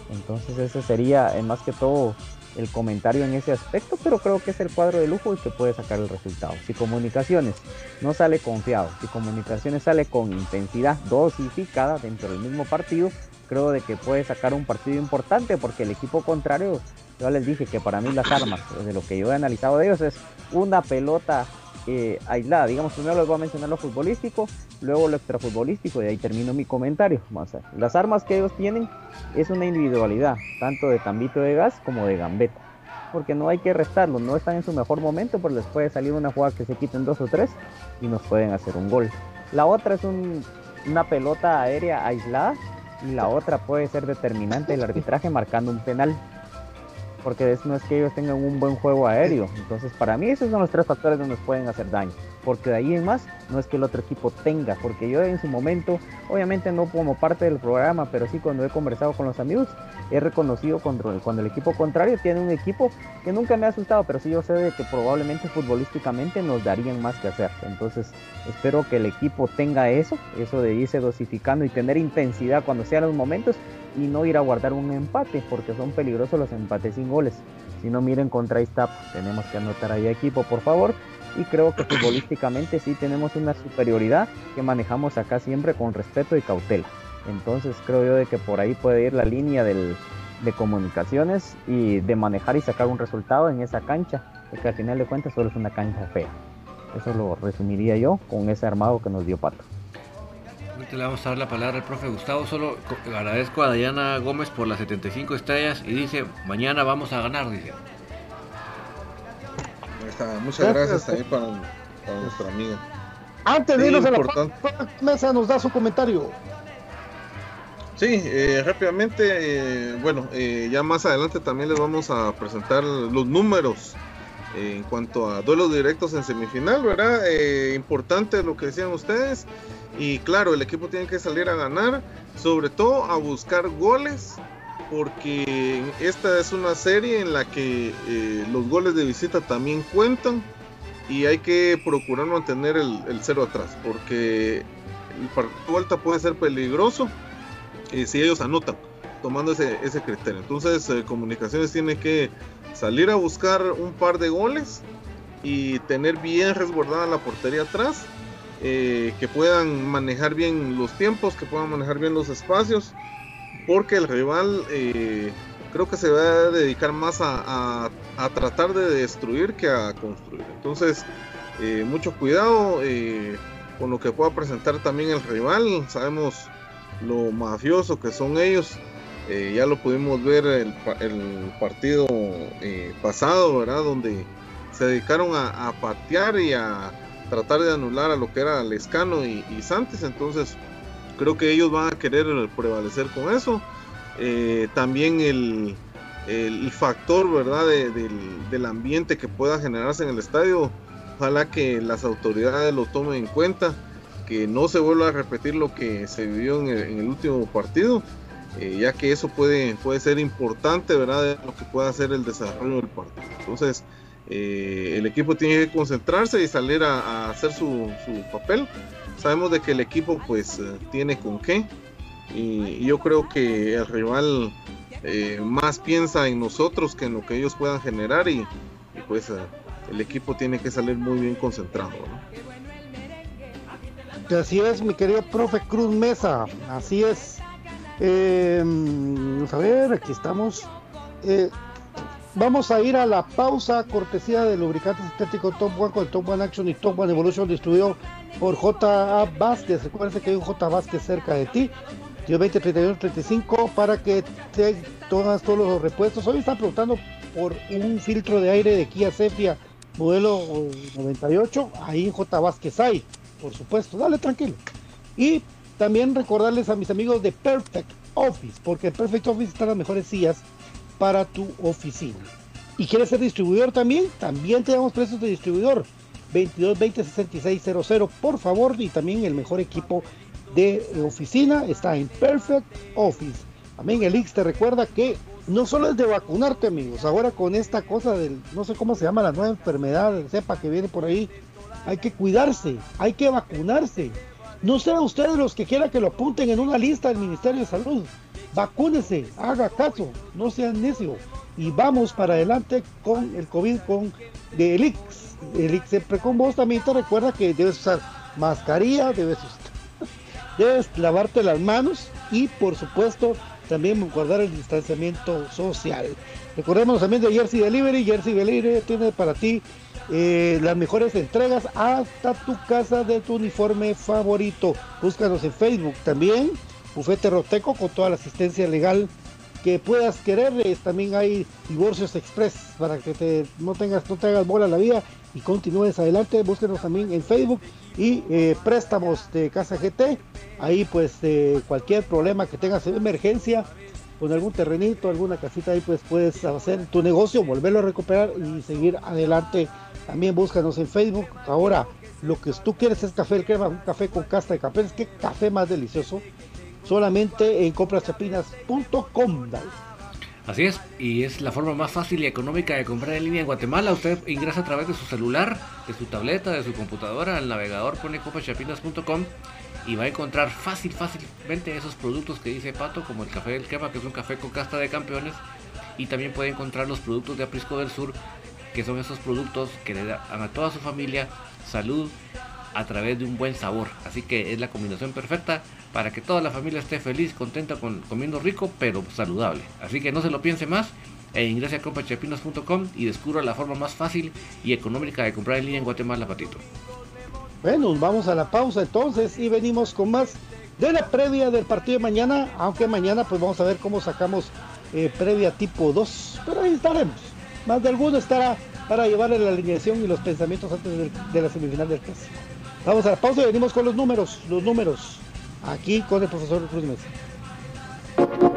Entonces ese sería más que todo el comentario en ese aspecto, pero creo que es el cuadro de lujo y que puede sacar el resultado. Si comunicaciones no sale confiado, si comunicaciones sale con intensidad dosificada dentro del mismo partido, creo de que puede sacar un partido importante porque el equipo contrario, yo les dije que para mí las armas, de lo que yo he analizado de ellos, es una pelota eh, aislada. Digamos, primero les voy a mencionar lo futbolístico, luego lo extrafutbolístico y ahí termino mi comentario. Vamos a Las armas que ellos tienen es una individualidad, tanto de Tambito de Gas como de Gambeta. Porque no hay que restarlo, no están en su mejor momento, pero les puede salir una jugada que se quiten dos o tres y nos pueden hacer un gol. La otra es una pelota aérea aislada y la otra puede ser determinante el arbitraje marcando un penal porque no es que ellos tengan un buen juego aéreo. Entonces, para mí esos son los tres factores donde nos pueden hacer daño. Porque de ahí en más, no es que el otro equipo tenga, porque yo en su momento, obviamente no como parte del programa, pero sí cuando he conversado con los amigos, he reconocido cuando, el equipo contrario tiene un equipo que nunca me ha asustado, pero sí yo sé de que probablemente futbolísticamente nos darían más que hacer. Entonces, espero que el equipo tenga eso, eso de irse dosificando y tener intensidad cuando sean los momentos y no ir a guardar un empate, porque son peligrosos los empates sin goles. Si no miren contra esta, tenemos que anotar ahí equipo, por favor. Y creo que futbolísticamente sí tenemos una superioridad que manejamos acá siempre con respeto y cautela. Entonces creo yo de que por ahí puede ir la línea de comunicaciones y de manejar y sacar un resultado en esa cancha, porque al final de cuentas solo es una cancha fea. Eso lo resumiría yo con ese armado que nos dio Pato. le vamos a dar la palabra al profe Gustavo. Solo agradezco a Dayana Gómez por las 75 estrellas y dice, mañana vamos a ganar, dice. Muchas gracias, también para, nuestro amigo. Antes de irnos a la mesa, nos da su comentario. Sí, eh, rápidamente, eh, bueno, eh, ya más adelante también les vamos a presentar los números en cuanto a duelos directos en semifinal, ¿verdad? importante lo que decían ustedes. Y claro, el equipo tiene que salir a ganar, sobre todo a buscar goles, porque esta es una serie en la que los goles de visita también cuentan y hay que procurar mantener el, cero atrás, porque el partido de vuelta puede ser peligroso si ellos anotan, tomando ese, criterio. Entonces, eh, Comunicaciones tiene que salir a buscar un par de goles y tener bien resguardada la portería atrás, eh, que puedan manejar bien los tiempos, que puedan manejar bien los espacios, porque el rival eh, creo que se va a dedicar más a, a, tratar de destruir que a construir. Entonces, mucho cuidado con lo que pueda presentar también el rival. Sabemos lo mafioso que son ellos. Eh, ya lo pudimos ver el, el partido eh, pasado, ¿verdad? Donde se dedicaron a, patear y a tratar de anular a lo que era Lescano y, y Santos. Entonces, creo que ellos van a querer prevalecer con eso. Eh, también el, el, factor, ¿verdad? del, del ambiente que pueda generarse en el estadio. Ojalá que las autoridades lo tomen en cuenta que no se vuelva a repetir lo que se vivió en el, último partido, eh, ya que eso puede, puede ser importante, ¿verdad? Lo que pueda hacer el desarrollo del partido. Entonces, eh, el equipo tiene que concentrarse y salir a, hacer su, papel. Sabemos de que el equipo pues eh, tiene con qué y, yo creo que el rival más piensa en nosotros que en lo que ellos puedan generar y, pues el equipo tiene que salir muy bien concentrado. Así es, mi querido profe Cruz Mesa, así es. Eh, a ver, aquí estamos. Eh, vamos a ir a la pausa cortesía de lubricante sintético Top One con el Top One Action y Top One Evolution distribuido por J.A. Vázquez. Recuerden que hay un J. Vázquez cerca de ti. 20, 31, 35 para que te todas todos los repuestos. Hoy están preguntando por un filtro de aire de Kia Sepia modelo 98. Ahí en J. Vázquez hay por supuesto, dale tranquilo. Y también recordarles a mis amigos de Perfect Office, porque Perfect Office están las mejores sillas para tu oficina. ¿Y quieres ser distribuidor también? También te damos precios de distribuidor. 22 20 66 00, por favor, y también el mejor equipo de oficina está en Perfect Office. También el X te recuerda que no solo es de vacunarte, amigos, ahora con esta cosa del, no sé cómo se llama la nueva enfermedad, sepa que viene por ahí, hay que cuidarse, hay que vacunarse. No sean ustedes los que quieran que lo apunten en una lista del Ministerio de Salud. Vacúnese, haga caso, no sean necios. Y vamos para adelante con el COVID, con el Elix. El siempre con vos también te recuerda que debes usar mascarilla, debes, debes lavarte las manos y por supuesto también guardar el distanciamiento social. Recordemos también de Jersey Delivery. Jersey Delivery tiene para ti eh, las mejores entregas hasta tu casa de tu uniforme favorito. Búscanos en Facebook también, Bufete Roteco con toda la asistencia legal que puedas querer. también hay divorcios express para que te, no tengas, no te hagas bola la vida y continúes adelante. Búsquenos también en Facebook y eh, préstamos de Casa GT. Ahí pues eh, cualquier problema que tengas en emergencia con algún terrenito, alguna casita ahí pues puedes hacer tu negocio, volverlo a recuperar y seguir adelante también búscanos en Facebook. Ahora, lo que tú quieres es café el crema, un café con casta de café. Es que café más delicioso. Solamente en compraschapinas.com. Así es, y es la forma más fácil y económica de comprar en línea en Guatemala. Usted ingresa a través de su celular, de su tableta, de su computadora, al navegador pone compraschapinas.com y va a encontrar fácil, fácilmente esos productos que dice Pato, como el café del crema, que es un café con casta de campeones, y también puede encontrar los productos de Aprisco del Sur, que son esos productos que le dan a toda su familia salud a través de un buen sabor. Así que es la combinación perfecta para que toda la familia esté feliz, contenta con comiendo rico, pero saludable. Así que no se lo piense más e ingrese a compachepinos.com y descubra la forma más fácil y económica de comprar en línea en Guatemala, Patito. Bueno, vamos a la pausa entonces y venimos con más de la previa del partido de mañana, aunque mañana pues vamos a ver cómo sacamos eh, previa tipo 2, pero ahí estaremos. Más de alguno estará para llevarle la alineación y los pensamientos antes de, la semifinal del caso. Vamos a la pausa y venimos con los números, los números, aquí con el profesor Cruz Mesa.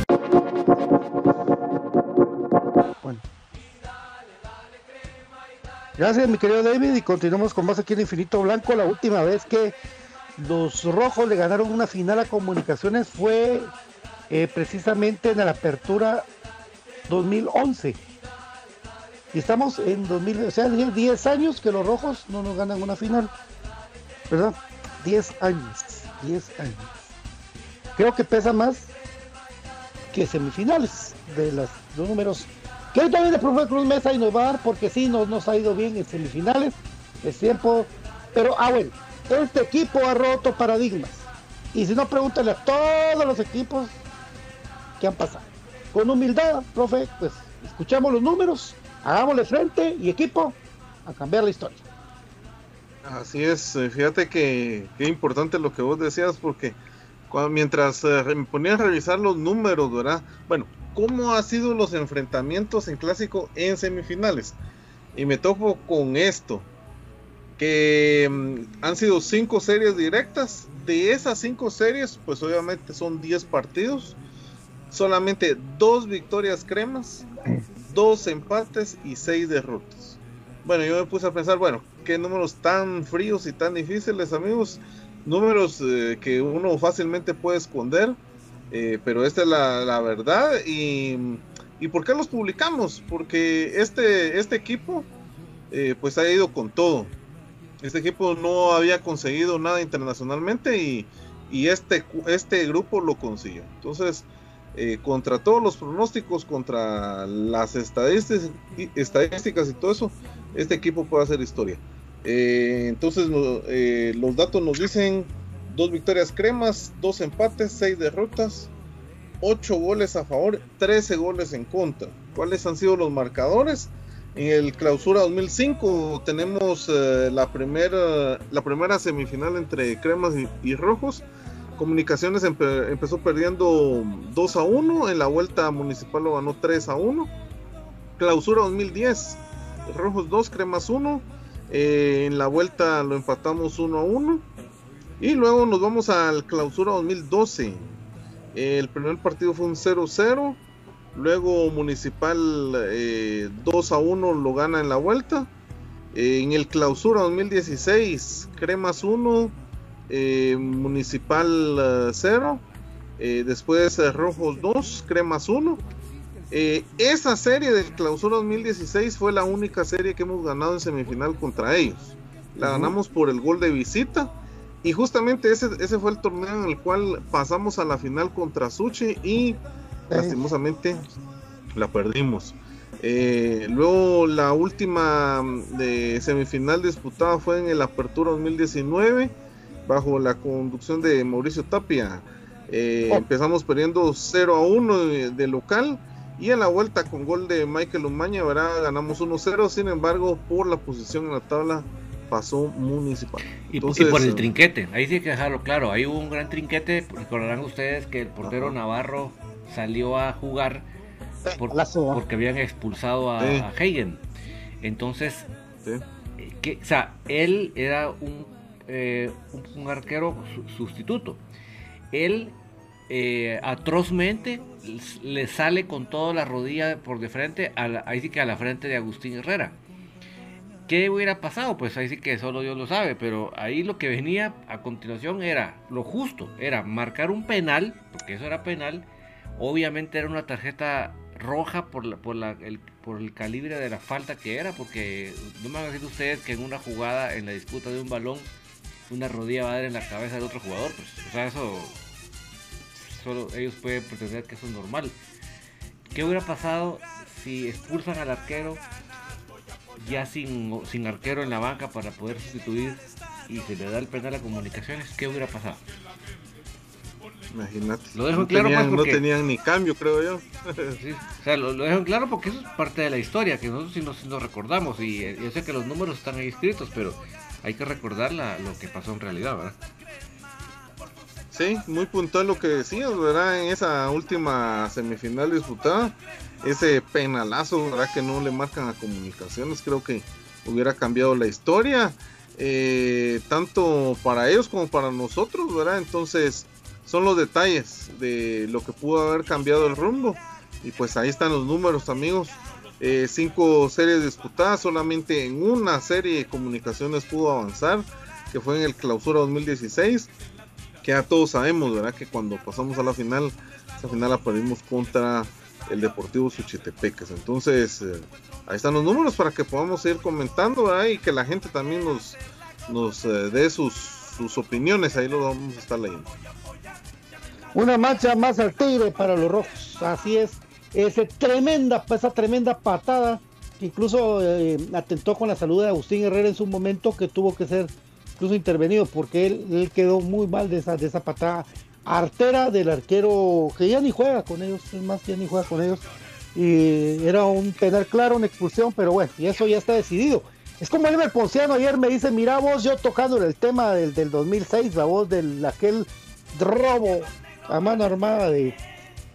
Gracias, mi querido David, y continuamos con más aquí en Infinito Blanco. La última vez que los rojos le ganaron una final a Comunicaciones fue eh, precisamente en la apertura 2011. Y estamos en 2000, o sea, 10 años que los rojos no nos ganan una final. ¿Verdad? 10 años. 10 años. Creo que pesa más que semifinales de los números que hoy también el profe Cruz Mesa a dar porque sí nos, nos ha ido bien en semifinales, es tiempo, pero ah bueno, este equipo ha roto paradigmas. Y si no, pregúntale a todos los equipos que han pasado. Con humildad, profe, pues escuchamos los números, hagámosle frente y equipo a cambiar la historia. Así es, eh, fíjate que, qué importante lo que vos decías, porque mientras eh, me ponía a revisar los números, ¿verdad? Bueno, ¿cómo han sido los enfrentamientos en clásico en semifinales? Y me topo con esto, que mm, han sido cinco series directas. De esas cinco series, pues obviamente son 10 partidos. Solamente dos victorias cremas, dos empates y seis derrotas. Bueno, yo me puse a pensar, bueno, qué números tan fríos y tan difíciles, amigos. Números eh, que uno fácilmente puede esconder, eh, pero esta es la, verdad. Y, y, por qué los publicamos? Porque este, este equipo, eh, pues ha ido con todo. Este equipo no había conseguido nada internacionalmente y, y este, este grupo lo consiguió. Entonces, contra todos los pronósticos, contra las estadísticas, y todo eso, este equipo puede hacer historia. Eh, entonces eh, los datos nos dicen dos victorias cremas, dos empates, seis derrotas, ocho goles a favor, 13 goles en contra. ¿Cuáles han sido los marcadores? En el clausura 2005 tenemos eh, la, primera, la primera semifinal entre cremas y, rojos. Comunicaciones empezó perdiendo 2 a 1, en la vuelta municipal lo ganó 3 a 1. Clausura 2010, rojos 2, cremas 1 eh, en la vuelta lo empatamos 1 a 1. Y luego nos vamos al clausura 2012. el primer partido fue un 0-0. Luego Municipal 2 eh, a 1 lo gana en la vuelta. en el clausura 2016, Cremas 1, eh, Municipal 0. después Rojos 2, Cremas 1. Eh, esa serie del Clausura 2016 fue la única serie que hemos ganado en semifinal contra ellos. La ganamos por el gol de visita. Y justamente ese, ese fue el torneo en el cual pasamos a la final contra Suchi y lastimosamente la perdimos. Eh, luego la última mm, de semifinal disputada fue en el Apertura 2019 bajo la conducción de Mauricio Tapia. Eh, oh. Empezamos perdiendo 0 a 1 de local y en la vuelta con gol de Michael Umaña, ¿verdad? Ganamos 1-0, sin embargo, por la posición en la tabla pasó Municipal. Y, por el eh, trinquete, ahí sí hay que dejarlo claro, ahí hubo un gran trinquete, recordarán ustedes que el portero Navarro salió a jugar porque habían expulsado a, Hagen. Entonces, que, o sea, él era un, eh, un, arquero sustituto. Él eh, atrozmente le sale con toda la rodilla por de frente, a ahí sí que a la frente de Agustín Herrera. ¿Qué hubiera pasado? Pues ahí sí que solo Dios lo sabe, pero ahí lo que venía a continuación era lo justo, era marcar un penal, porque eso era penal, obviamente era una tarjeta roja por, el calibre de la falta que era, porque no me van a decir ustedes que en una jugada, en la disputa de un balón, una rodilla va a dar en la cabeza del otro jugador, pues, o sea, eso solo ellos pueden pretender que eso es normal. ¿Qué hubiera pasado si expulsan al arquero ya sin, sin arquero en la banca para poder sustituir y se le da el penal a comunicaciones? ¿Qué hubiera pasado? Imagínate. Lo dejo no claro tenían, no tenían ni cambio, creo yo. o sea, lo, dejo claro porque eso es parte de la historia, que nosotros sí nos, nos recordamos. Y eh, yo sé que los números están ahí escritos, pero hay que recordar lo que pasó en realidad, ¿verdad? Sí, muy puntual lo que decías, ¿verdad? En esa última semifinal disputada, ese penalazo, ¿verdad? Que no le marcan a comunicaciones, creo que hubiera cambiado la historia, eh, tanto para ellos como para nosotros, ¿verdad? Entonces, son los detalles de lo que pudo haber cambiado el rumbo. Y pues ahí están los números, amigos. Eh, cinco series disputadas, solamente en una serie de comunicaciones pudo avanzar, que fue en el clausura 2016 que ya todos sabemos, ¿verdad? Que cuando pasamos a la final, esa final la perdimos contra el Deportivo Suchitepeques. Entonces, eh, ahí están los números para que podamos ir comentando, ¿verdad? Y que la gente también nos, nos eh, dé sus, sus opiniones, ahí lo vamos a estar leyendo. Una marcha más al tigre para los rojos, así es. Esa tremenda, esa tremenda patada incluso eh, atentó con la salud de Agustín Herrera en su momento que tuvo que ser incluso intervenido porque él, quedó muy mal de esa, de esa patada artera del arquero que ya ni juega con ellos, es más, ya ni juega con ellos. Y era un penal claro, una expulsión, pero bueno, y eso ya está decidido. Es como el Ponciano ayer me dice, mira vos, yo tocando el tema del, del 2006, la voz de aquel robo a mano armada de,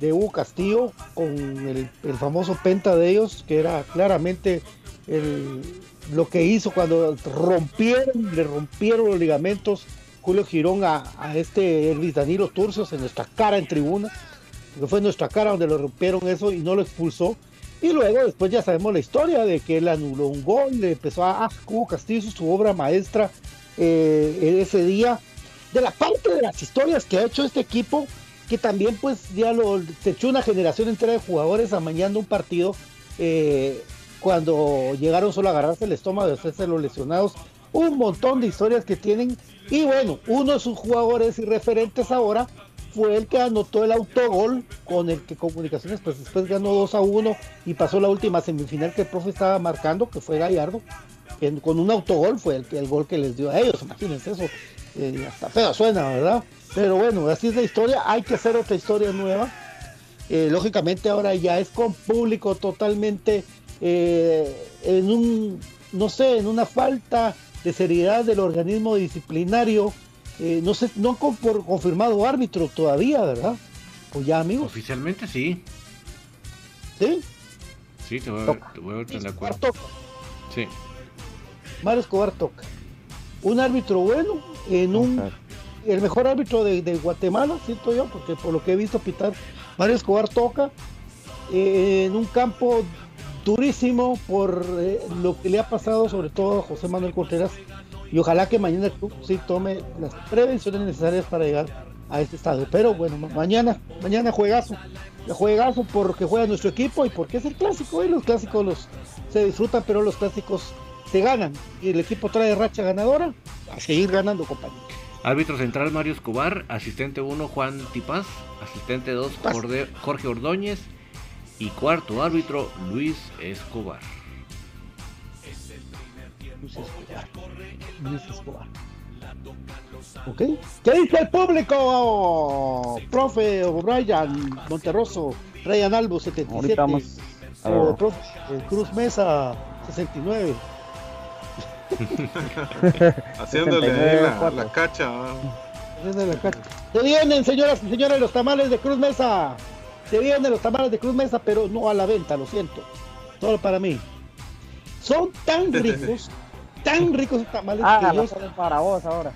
de Hugo Castillo con el, famoso penta de ellos, que era claramente lo que hizo cuando rompieron, le rompieron los ligamentos Julio Girón a, este Elvis Danilo Turcios en nuestra cara en tribuna, que fue nuestra cara donde lo rompieron eso y no lo expulsó. Y luego después ya sabemos la historia de que él anuló un gol, le empezó a, a Hugo Castillo su obra maestra eh, ese día. De la parte de las historias que ha hecho este equipo, que también pues ya lo se echó una generación entera de jugadores amañando un partido eh, cuando llegaron solo a agarrarse el estómago de hacerse los lesionados un montón de historias que tienen y bueno uno de sus jugadores y referentes ahora fue el que anotó el autogol con el que Comunicaciones pues después ganó 2 a 1 y pasó la última semifinal que el profe estaba marcando que fue Gallardo con un autogol fue el, gol que les dio a ellos imagínense eso eh, hasta feo suena verdad pero bueno, así es la historia. Hay que hacer otra historia nueva. Eh, lógicamente ahora ya es con público totalmente eh, en un, no sé, en una falta de seriedad del organismo disciplinario. Eh, no sé, no han confirmado árbitro todavía, ¿verdad? Pues ya, amigos. Oficialmente sí. ¿Sí? Sí, te voy a ver, te voy a ver de acuerdo. Sí. Mario Escobar toca. Un árbitro bueno en un el mejor árbitro de, Guatemala, siento yo, porque por lo que he visto pitar, Mario Escobar toca eh, en un campo durísimo por eh, lo que le ha pasado, sobre todo a José Manuel Contreras, y ojalá que mañana el club sí tome las prevenciones necesarias para llegar a este estadio. Pero bueno, mañana, mañana juegazo, juegazo porque juega nuestro equipo y porque es el clásico, y los clásicos los se disfrutan, pero los clásicos se ganan. Y el equipo trae racha ganadora a seguir ganando, compañeros. Árbitro central Mario Escobar, asistente 1 Juan Tipaz, asistente 2 Jorge Ordóñez y cuarto árbitro Luis Escobar. Luis Escobar. ¿Ok? ¿Qué dice el público? Profe O'Brien, Monterroso, Ryan Albo 77. O, profe, Cruz Mesa 69. Haciéndole la, cacha. Se vienen, señoras y señores, los tamales de Cruz Mesa. Se vienen los tamales de Cruz Mesa, pero no a la venta, lo siento. Solo para mí. Son tan ricos, tan ricos los tamales ah, que yo... para vos ahora.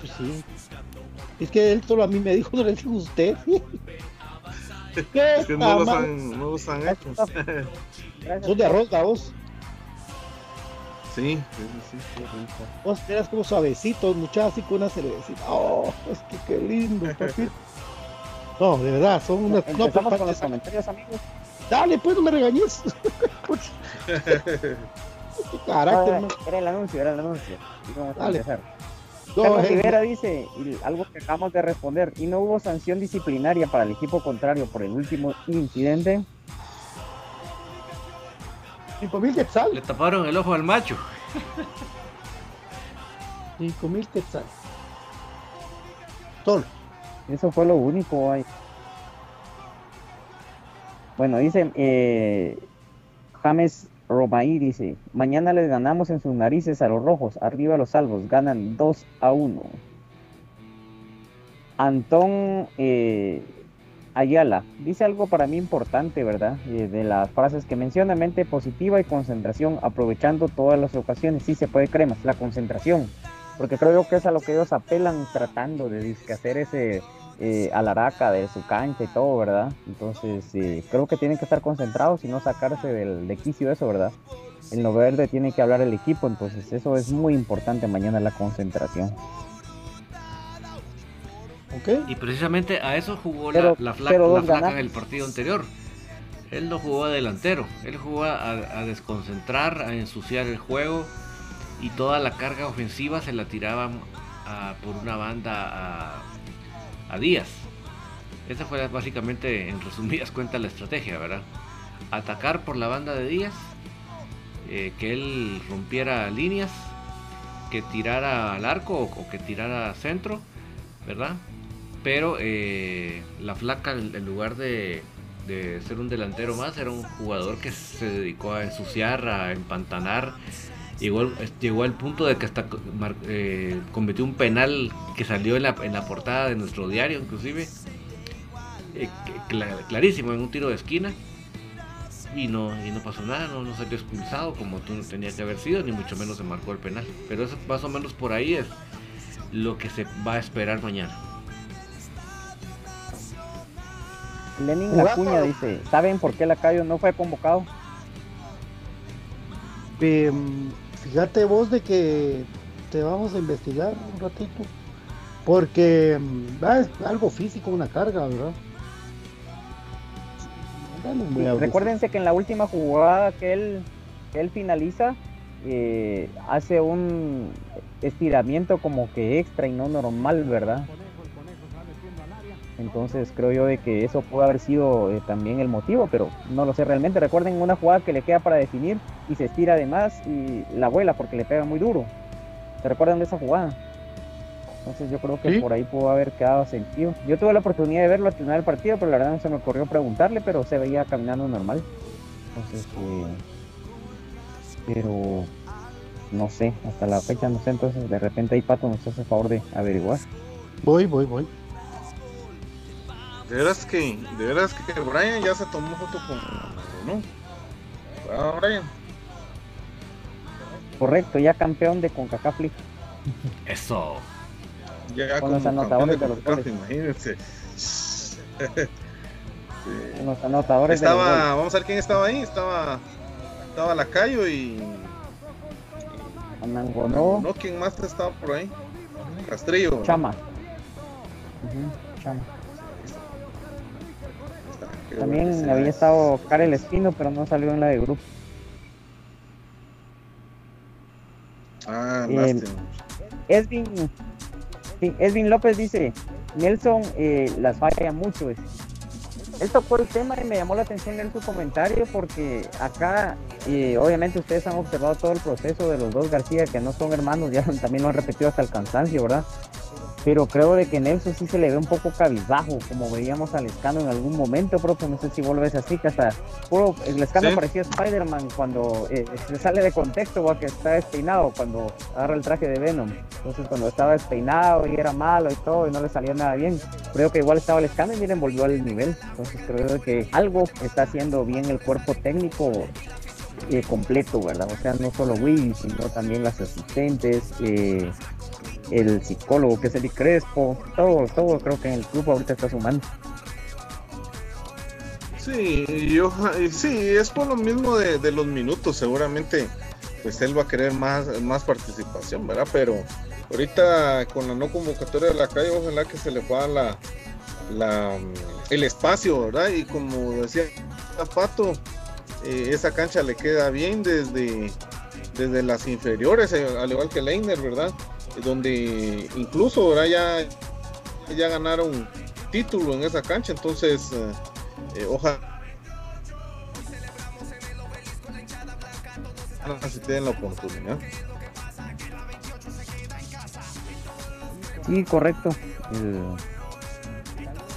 Pues sí. Es que él solo a mí me dijo, no le dijo usted. ¿Qué es que no los han, no los han hecho. Son de arroz, vos. Sí, sí, sí, qué rico. Vos eras como suavecitos, muchachos, así con una cervecita. Oh, es que qué lindo, No, de verdad, son unas. No, con los comentarios, amigos. Dale, pues no me regañes. carácter, Era el anuncio, era el anuncio. Dale. Carlos Rivera dice, y algo que acabamos de responder, y no hubo sanción disciplinaria para el equipo contrario por el último incidente. 5.000 quetzal. Le taparon el ojo al macho. 5.000 quetzal. Solo. Eso fue lo único ahí. Bueno, dice eh, James Romaí, dice, mañana les ganamos en sus narices a los rojos, arriba los salvos, ganan 2 a 1. Antón eh, Ayala dice algo para mí importante, ¿verdad? Eh, de las frases que menciona, mente positiva y concentración, aprovechando todas las ocasiones. Sí se puede, cremas, la concentración. Porque creo que es a lo que ellos apelan tratando de hacer ese eh, alaraca de su cancha y todo, ¿verdad? Entonces, eh, creo que tienen que estar concentrados y no sacarse del de quicio eso, ¿verdad? En lo verde tiene que hablar el equipo, entonces eso es muy importante mañana la concentración. Y precisamente a eso jugó la, la, flaca, en el partido anterior. Él no jugó a delantero, él jugó a, desconcentrar, a ensuciar el juego y toda la carga ofensiva se la tiraban por una banda a, Díaz. Esa fue básicamente, en resumidas cuentas, la estrategia, ¿verdad? Atacar por la banda de Díaz, eh, que él rompiera líneas que tirara al arco o, que tirara a centro, ¿verdad? Pero eh, la flaca, en lugar de, ser un delantero más, era un jugador que se dedicó a ensuciar, a empantanar. Llegó, llegó al punto de que hasta eh, cometió un penal que salió en la, en la portada de nuestro diario, inclusive. Eh, clarísimo, en un tiro de esquina y no, y no pasó nada, no, no salió expulsado como tú tenía que haber sido, ni mucho menos se marcó el penal. Pero eso más o menos por ahí es lo que se va a esperar mañana. Lenin Acuña dice, ¿saben por qué Lacayo no fue convocado? Em, fíjate vos de que te vamos a investigar un ratito. Porque em, ah, es algo físico, una carga, ¿verdad? recuérdense que en la última jugada que él, él finaliza, eh, hace un estiramiento como que extra y no normal, ¿verdad? Entonces creo yo de que eso puede haber sido eh, también el motivo, pero no lo sé realmente. Recuerden una jugada que le queda para definir y se estira además y la vuela porque le pega muy duro. ¿Se recuerdan de esa jugada? Entonces yo creo que por ahí pudo haber quedado sentido. Yo tuve la oportunidad de verlo al final del partido, pero la verdad no se me ocurrió preguntarle, pero se veía caminando normal. Entonces, eh, pero no sé, hasta la fecha no sé, entonces de repente ahí Pato nos hace favor de averiguar. Voy, voy, voy. De veras que, de veras que Brian ya se tomó foto con ¿no? Ah, Brian. Correcto, ya campeón de CONCACAF Eso. Ya con los anotadores de, los goles. Imagínense. Los anotadores estaba, Vamos a ver quién estaba ahí. Estaba, estaba Lacayo y. Anangonó. No, ¿quién más estaba por ahí? Castrillo. Chama. Chama. También había estado Karel Espino, pero no salió en la de grupo. Ah, eh. Edwin Edwin López dice, Nelson eh, las falla mucho. Él tocó el tema y me llamó la atención en su comentario porque acá, eh, obviamente ustedes han observado todo el proceso de los dos García, que no son hermanos, ya también lo han repetido hasta el cansancio, ¿verdad? Pero creo de que Nelson sí se le ve un poco cabizbajo, como veíamos al Escano en algún momento, propio, no sé si vuelves así, que hasta puro, el Escano parecía Spider-Man cuando eh, se sale de contexto o que está despeinado, cuando agarra el traje de Venom, entonces cuando estaba despeinado y era malo y todo y no le salía nada bien, creo que igual estaba el Escano y miren, volvió al nivel, entonces creo de que algo está haciendo bien el cuerpo técnico eh, completo, ¿verdad? O sea, no solo Willy, sino también las asistentes, eh, el psicólogo que es Eli Crespo, todo, todo creo que en el grupo ahorita está sumando. Sí, yo, sí, es por lo mismo de, los minutos, seguramente pues él va a querer más, más participación, ¿verdad? Pero ahorita con la no convocatoria de la calle, ojalá que se le pueda la, la, el espacio, ¿verdad? Y como decía Pato, eh, esa cancha le queda bien desde, desde las inferiores, eh, al igual que Leiner, ¿verdad? Donde incluso ahora ya, ya ganaron título en esa cancha, entonces eh, eh ojalá si tienen la oportunidad. Sí, correcto.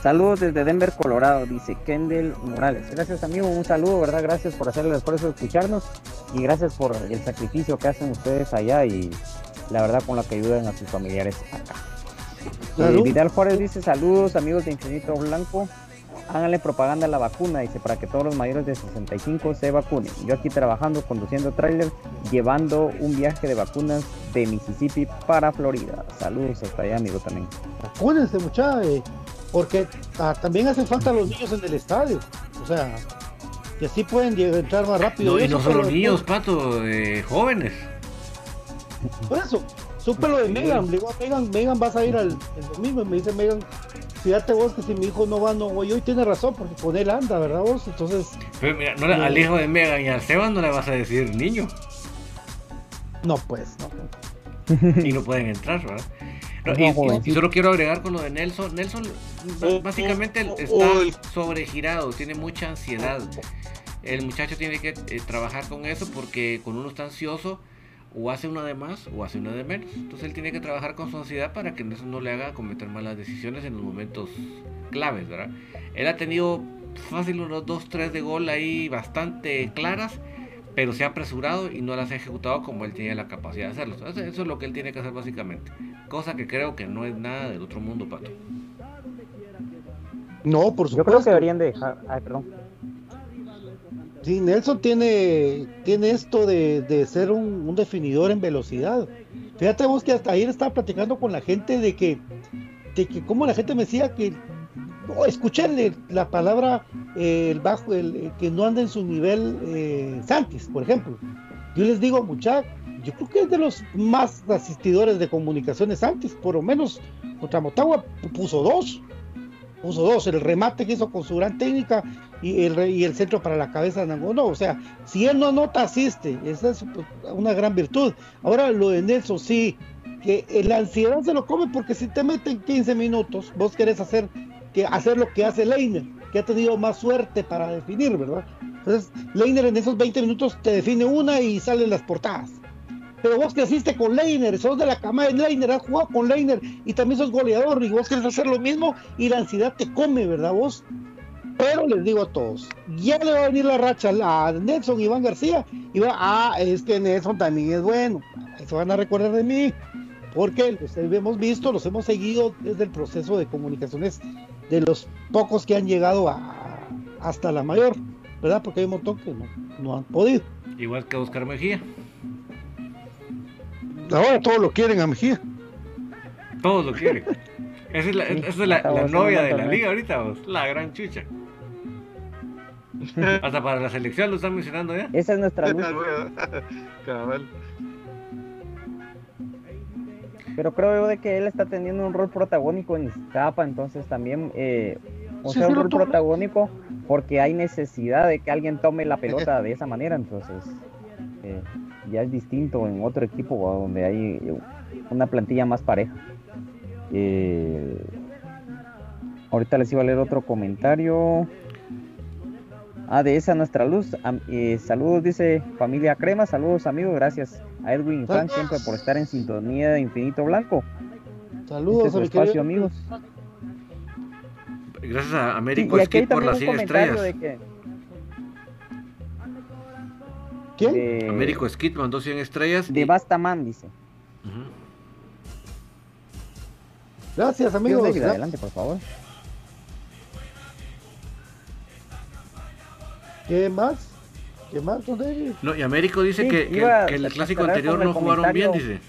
Saludos desde Denver, Colorado, dice Kendall Morales. Gracias amigo, un saludo, ¿verdad? Gracias por hacer el esfuerzo de escucharnos y gracias por el sacrificio que hacen ustedes allá y la verdad con la que ayudan a sus familiares acá. Eh, Vidal Juárez dice saludos amigos de Infinito Blanco, háganle propaganda a la vacuna, dice, para que todos los mayores de 65 se vacunen. Yo aquí trabajando, conduciendo tráiler, llevando un viaje de vacunas de Mississippi para Florida. Saludos hasta allá, amigo, también. Vacúnense, muchachos, eh, porque ah, también hacen falta los niños en el estadio. O sea, que así pueden entrar más rápido. y no solo niños, pato, eh, jóvenes. Por eso, supe lo de Megan. Le digo a Megan, Megan, vas a ir al el domingo. me dice Megan, fíjate vos que si mi hijo no va, no voy. Hoy tiene razón, porque con él anda, ¿verdad vos? Entonces. Pero mira, no, al hijo de Megan y al Seban no le vas a decir niño. No, pues, no. y no pueden entrar, ¿verdad? y, solo quiero agregar con lo de Nelson. Nelson básicamente está sobregirado, tiene mucha ansiedad. El muchacho tiene que eh, trabajar con eso porque con uno está ansioso o hace una de más o hace una de menos. Entonces él tiene que trabajar con su ansiedad para que eso no le haga cometer malas decisiones en los momentos claves, ¿verdad? Él ha tenido fácil unos 2-3 de gol ahí bastante claras, pero se ha apresurado y no las ha ejecutado como él tenía la capacidad de hacerlo. Entonces, eso es lo que él tiene que hacer básicamente. Cosa que creo que no es nada del otro mundo, Pato. No, por supuesto. Yo creo que deberían dejar. Ay, perdón. Sí, Nelson tiene, tiene esto de, ser un, definidor en velocidad. Fíjate vos que hasta ayer estaba platicando con la gente de que, de que como la gente me decía que oh, escucharle la palabra eh, el bajo, el, que no anda en su nivel eh, Santis, por ejemplo. Yo les digo, muchachos, yo creo que es de los más asistidores de comunicaciones Santis, por lo menos contra Motagua puso dos puso dos, el remate que hizo con su gran técnica y el, y el centro para la cabeza de Nangono. O sea, si él no nota, asiste. Esa es una gran virtud. Ahora lo de Nelson, sí, que la ansiedad se lo come porque si te meten 15 minutos, vos querés hacer, que, hacer lo que hace Leiner, que ha tenido más suerte para definir, ¿verdad? Entonces, Leiner en esos 20 minutos te define una y salen las portadas pero vos creciste con Leiner, sos de la cama de Leiner, has jugado con Leiner y también sos goleador y vos querés hacer lo mismo y la ansiedad te come, ¿verdad vos? Pero les digo a todos, ya le va a venir la racha a Nelson Iván García y va, ah, es que Nelson también es bueno, se van a recordar de mí, porque los hemos visto, los hemos seguido desde el proceso de comunicaciones de los pocos que han llegado a, hasta la mayor, ¿verdad? Porque hay un montón que no, no han podido. Igual que Oscar Mejía. Ahora todos lo quieren a Mejía. Todos lo quieren. Esa es la, esa es la, novia de la liga ahorita, vos. La gran chucha. Hasta para la selección lo están mencionando ya. Esa es nuestra luz. Pero creo yo de que él está teniendo un rol protagónico en Iztapa, entonces también, eh, o sea, un rol protagónico porque hay necesidad de que alguien tome la pelota de esa manera, entonces eh, ya es distinto en otro equipo donde hay una plantilla más pareja. Eh, ahorita les iba a leer otro comentario. Ah, de esa nuestra luz. Eh, saludos, dice familia Crema. Saludos, amigos. Gracias a Edwin y Frank siempre por estar en sintonía de Infinito Blanco. Saludos, este espacio, amigos. Gracias a Américo por las 100 estrellas. ¿Quién? Américo Skid mandó 100 estrellas. De Bastaman, dice. Gracias, amigos. adelante, por favor. ¿Qué más? ¿Qué más, No, y Américo dice que, el clásico anterior no jugaron bien, dice.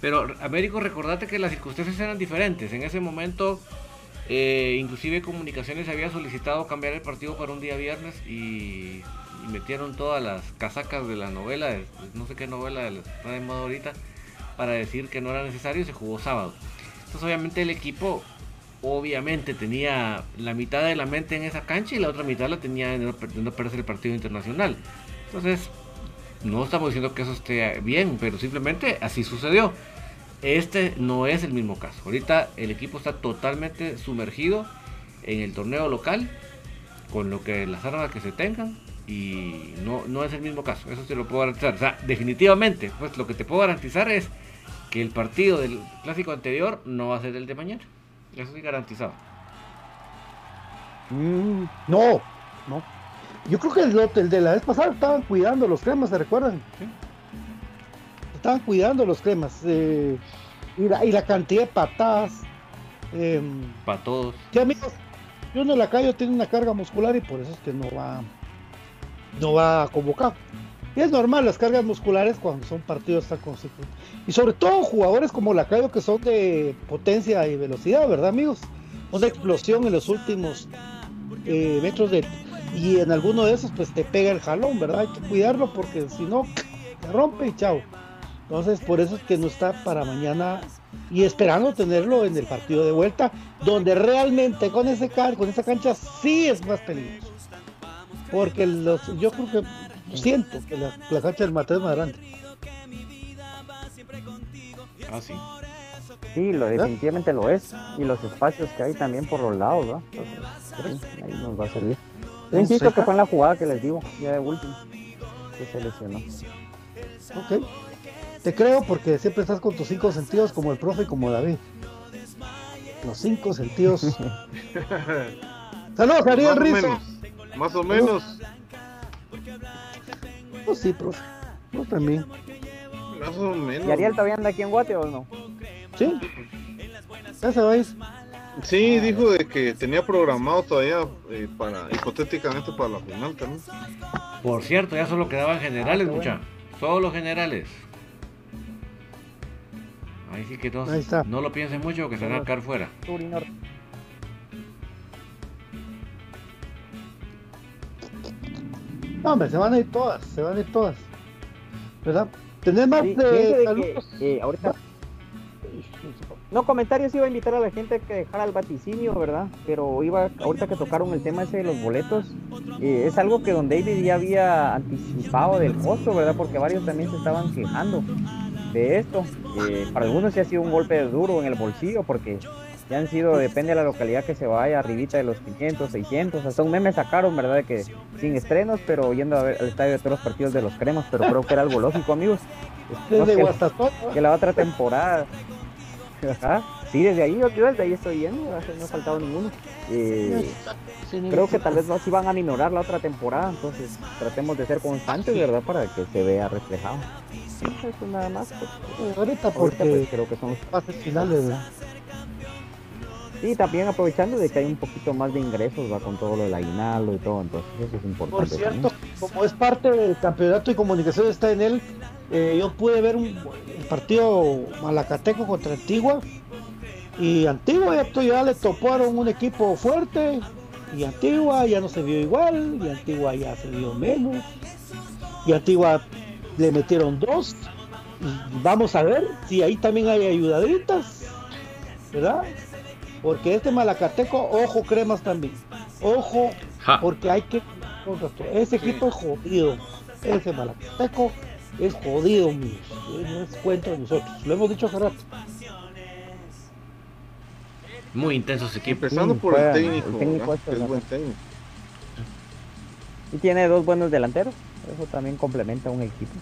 Pero Américo, recordate que las circunstancias eran diferentes. En ese momento, eh, inclusive Comunicaciones había solicitado cambiar el partido para un día viernes y y metieron todas las casacas de la novela, no sé qué novela está de moda ahorita, para decir que no era necesario y se jugó sábado. Entonces obviamente el equipo obviamente tenía la mitad de la mente en esa cancha y la otra mitad la tenía en no perderse el partido internacional. Entonces, no estamos diciendo que eso esté bien, pero simplemente así sucedió. Este no es el mismo caso. Ahorita el equipo está totalmente sumergido en el torneo local, con lo que las armas que se tengan, y no, no es el mismo caso, eso te lo puedo garantizar. O sea, definitivamente, pues lo que te puedo garantizar es que el partido del clásico anterior no va a ser el de mañana. Eso sí garantizado. Mm, no, no. Yo creo que el, el, de la vez pasada estaban cuidando los cremas, ¿se recuerdan? Estaban cuidando los cremas. Eh, y, la, y, la, cantidad de patadas. Eh, Para todos. Sí, amigos. Yo la Lacayo tiene una carga muscular y por eso es que no va no va a convocar. Y es normal las cargas musculares cuando son partidos tan consecutivos. Y sobre todo jugadores como Lacayo que son de potencia y velocidad, ¿verdad amigos? Una explosión en los últimos eh, metros de... Y en alguno de esos pues te pega el jalón, ¿verdad? Hay que cuidarlo porque si no, te rompe y chao. Entonces por eso es que no está para mañana y esperando tenerlo en el partido de vuelta, donde realmente con ese car con esa cancha sí es más peligroso. Porque los, yo creo que siento que la, cancha del Mateo es más grande. Ah, sí. Sí, lo, definitivamente lo es. Y los espacios que hay también por los lados, ¿no? ahí nos va a servir. Yo insisto que fue en la jugada que les digo, ya de último, que se lesionó. Ok. Te creo porque siempre estás con tus cinco sentidos como el profe y como David. Los cinco sentidos. Saludos, Ariel Rizzo. Más o menos. Pues sí, profe. Yo también. Más o menos. ¿Y Ariel todavía anda aquí en Guate o no? Sí. Ya sabéis. Sí, dijo de que tenía programado todavía eh, para hipotéticamente para la final también. Por cierto, ya solo quedaban generales, mucha. Solo generales. Ahí sí que todos Ahí está. no lo piensen mucho que se van a quedar fuera. Sur y norte. No, hombre, se van a ir todas, se van a ir todas. ¿Verdad? ¿Tenés más Sí, de que, saludos? eh, ahorita. No, comentarios iba a invitar a la gente que dejara el vaticinio, ¿verdad? Pero iba, ahorita que tocaron el tema ese de los boletos, eh, es algo que Don David ya había anticipado del costo, ¿verdad? Porque varios también se estaban quejando de esto. Eh, para algunos sí ha sido un golpe duro en el bolsillo, porque ya han sido, depende de la localidad que se vaya, arribita de los 500, 600, hasta un meme sacaron, ¿verdad? De que sin estrenos, pero yendo a ver al estadio de todos los partidos de los cremas, pero creo que era algo lógico, amigos. No, Desde que- que la otra temporada. Ajá. Sí, desde ahí, yo, yo desde ahí estoy viendo, no ha faltado ninguno. Eh, creo que tal vez no si van a minorar la otra temporada, entonces tratemos de ser constantes, ¿verdad? Para que se vea reflejado. Sí, Eso nada más. pues. Ahorita Ahorita porque pues, creo que son los pases finales, ¿verdad? Y también aprovechando de que hay un poquito más de ingresos, va con todo lo del aguinaldo y todo, entonces eso es importante. Por cierto, como es parte del campeonato y comunicación está en él, eh, yo pude ver un el partido Malacateco contra Antigua y Antigua ya, ya le toparon un equipo fuerte y Antigua ya no se vio igual y Antigua ya se vio menos y Antigua le metieron dos y vamos a ver si ahí también hay ayudaditas, ¿verdad? Porque este Malacateco, ojo cremas también, ojo Ja. porque hay que ese equipo es jodido ese Malacateco es jodido amigos. no es cuento de nosotros lo hemos dicho hace rato Muy intensos equipos. Empezando Sí, por el técnico, el técnico este, es ¿verdad? buen técnico. Y tiene dos buenos delanteros, eso también complementa un equipo.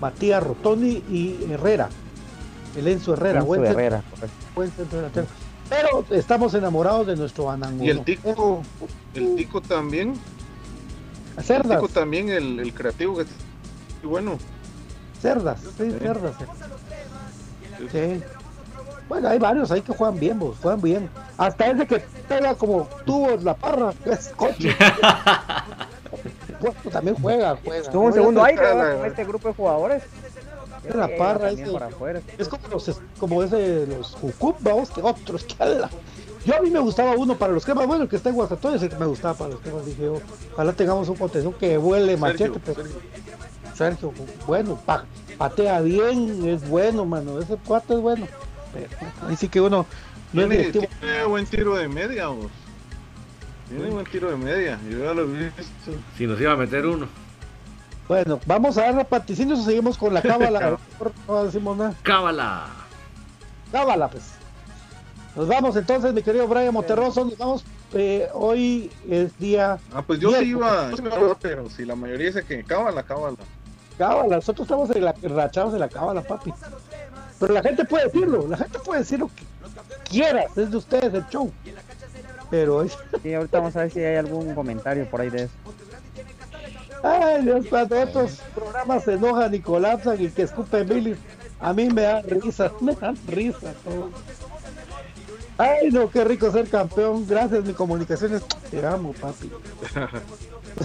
Matías Rotoni y Herrera el Enzo Herrera Enzo Herrera, correcto. Buen centro delantero. pero estamos enamorados de nuestro Anango Y el tico, el tico también, el Cerdas tico también, el, el creativo que es bueno. Cerdas sí. Cerdas sí. bueno hay varios ahí que juegan bien vos, juegan bien hasta ese que pega como tubo en la parra es coche Bueno, también juega juega Estuvo un segundo aire con este grupo de jugadores. Es la parra, también ese- para afuera. Es como los como ese los Jucup, vamos, que otros que ala. Yo a mí me gustaba uno para los cremas, bueno, el que está en Guastatoya es el que me gustaba para los cremas, dije yo, ojalá tengamos un contención que huele machete, Sergio, pero Sergio. Sergio, bueno, pa- patea bien, es bueno, mano, ese cuate es bueno. Pero ahí sí que uno no es Tiene, buen tiro de media, vos. Tiene buen tiro de media, yo ya lo he visto. Si nos iba a meter uno. Bueno, vamos a dar paticinios o seguimos con la cábala. no decimos nada. Cábala. Cábala, pues. Nos vamos entonces, mi querido Brian Monterroso, nos vamos. eh, hoy es día Ah, pues yo sí iba, pero si la mayoría dice que cábala, cábala. cábala. Nosotros estamos en la, enrachados de la cábala, papi. Pero la gente puede decirlo, la gente puede decir lo que quiera, es de ustedes el show. Pero es. Sí, ahorita vamos a ver si hay algún comentario por ahí de eso. Ay, Dios, cuando estos programas se enojan y colapsan y que escupen bilis, a mí me dan risa, me dan risa todo. Ay, no, qué rico ser campeón. Gracias, mi comunicaciones. Te amo, papi.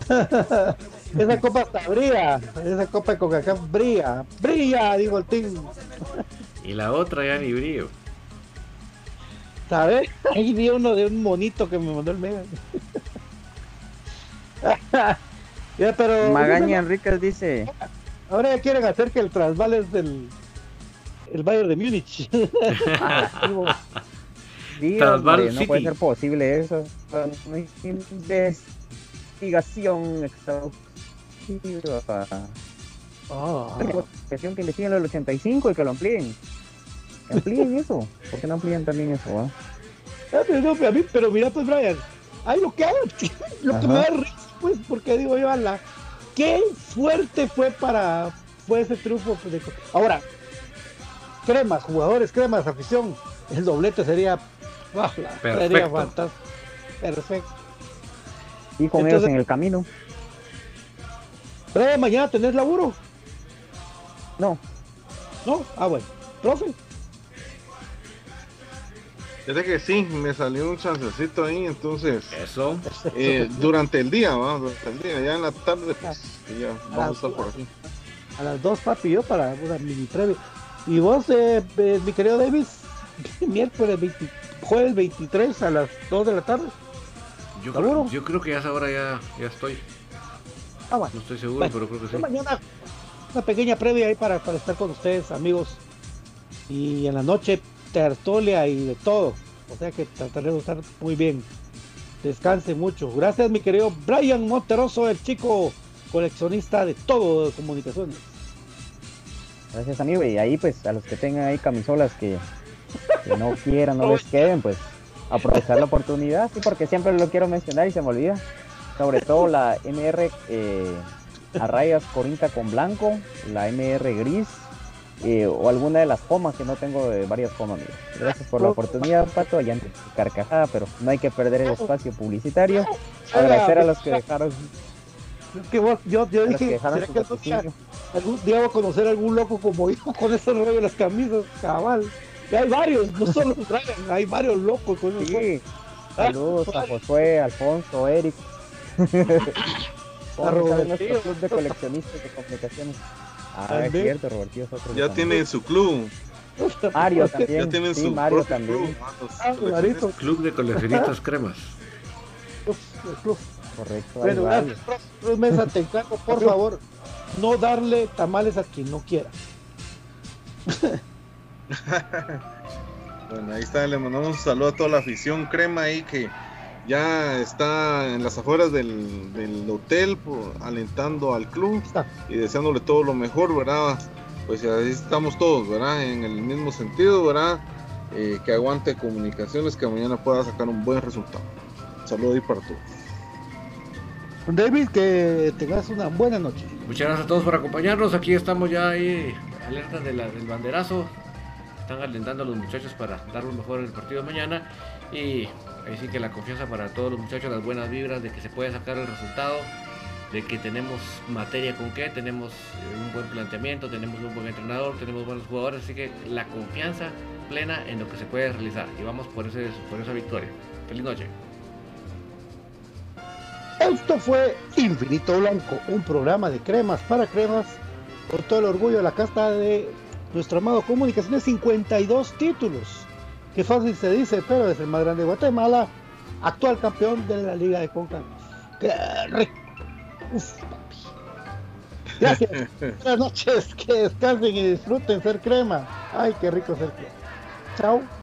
esa copa hasta brilla. Esa copa de Coca-Cola brilla. Brilla, digo el team. Y la otra ya ni brillo. ¿Sabes? Ahí vi uno de un monito que me mandó el mega. ya, pero. Magaña Enríquez dice, Ahora ya quieren hacer que el trasval es del el Bayern de Múnich. sí, hombre, no puede ser posible eso. No hay investigación exhaustiva. Ah, Investigación que investiguen lo del 85 y que lo amplíen. Que amplíen eso. ¿Por qué no amplían también eso? ah? Ah, pero, no, pero a mí, pero mira pues Brian, ay lo que hago, lo que Ajá. me da risa, pues, porque digo yo, la qué fuerte fue para fue ese triunfo. Pues, ahora, cremas, jugadores, cremas, afición, el doblete sería, sería fantástico. Perfecto. Y con ellos en el camino. ¿Pero mañana tenés laburo? No. ¿No? Ah, bueno. ¿Profe? Fíjate que sí, me salió un chancecito ahí, entonces. Eso. Eh, durante el día, ¿va? Durante el día, ya en la tarde, pues, ya vamos a estar por aquí. A las dos, papi, yo para una mini previa. Y vos, eh, eh, mi querido Davis, miércoles 20, jueves 23 a las 2 de la tarde. Yo creo, yo creo que ya a esa hora ya, ya estoy. Ah, bueno. No estoy seguro, pero creo que sí. Mañana una pequeña previa ahí para, para estar con ustedes, amigos. Y en la noche tertulia y de todo. O sea que trataré de estar muy bien. Descanse mucho. Gracias, mi querido Brian Monteroso, el chico coleccionista de todo de comunicaciones. Gracias, amigo. Y ahí, pues, a los que tengan ahí camisolas que, no quieran, no les queden, pues, aprovechar la oportunidad. Sí, porque siempre lo quiero mencionar y se me olvida. Sobre todo la MR eh, a rayas corinta con blanco, la MR gris, eh, o alguna de las comas que no tengo de varias comas, Gracias por la oportunidad, Pato. Ya carcajada, pero no hay que perder el espacio publicitario. Agradecer a los que dejaron. que yo, yo dije, ¿será que algún día voy a conocer a algún loco como yo con ese rollo de las camisas, cabal? Y hay varios, no solo Brian, hay varios locos con eso. Sí. Saludos a Josué, Alfonso, Eric. a nuestro club de coleccionistas de comunicaciones. Ah, es cierto, Roberto es otro. Ya tiene su club. Mario también. Ya tiene sí, su Mario también. Club, ah, club de coleccionistas cremas. Correcto. Bueno, gracias, Mesa, te encargo, por favor, no darle tamales a quien no quiera. bueno, ahí está, le mandamos un saludo a toda la afición crema ahí que ya está en las afueras del, del hotel alentando al club y deseándole todo lo mejor, ¿verdad? Pues ahí estamos todos, ¿verdad? En el mismo sentido, ¿verdad? Eh, que aguante comunicaciones, que mañana pueda sacar un buen resultado. Saludos ahí para todos. David, que tengas una buena noche. Muchas gracias a todos por acompañarnos. Aquí estamos ya ahí, alerta de la, del banderazo. Están alentando a los muchachos para dar lo mejor en el partido de mañana. Y Ahí sí que la confianza para todos los muchachos, las buenas vibras de que se puede sacar el resultado, de que tenemos materia con qué, tenemos eh, un buen planteamiento, tenemos un buen entrenador, tenemos buenos jugadores, así que la confianza plena en lo que se puede realizar y vamos por, ese, por esa victoria. Feliz noche. Esto fue Infinito Blanco, un programa de cremas para cremas, con todo el orgullo de la casta de nuestro amado Comunicaciones, 52 títulos Qué fácil se dice, pero es el más grande de Guatemala, actual campeón de la Liga de CONCACAF. ¡Qué rico! Gracias. Buenas noches, que descansen y disfruten ser crema. Ay, qué rico ser crema. Chao.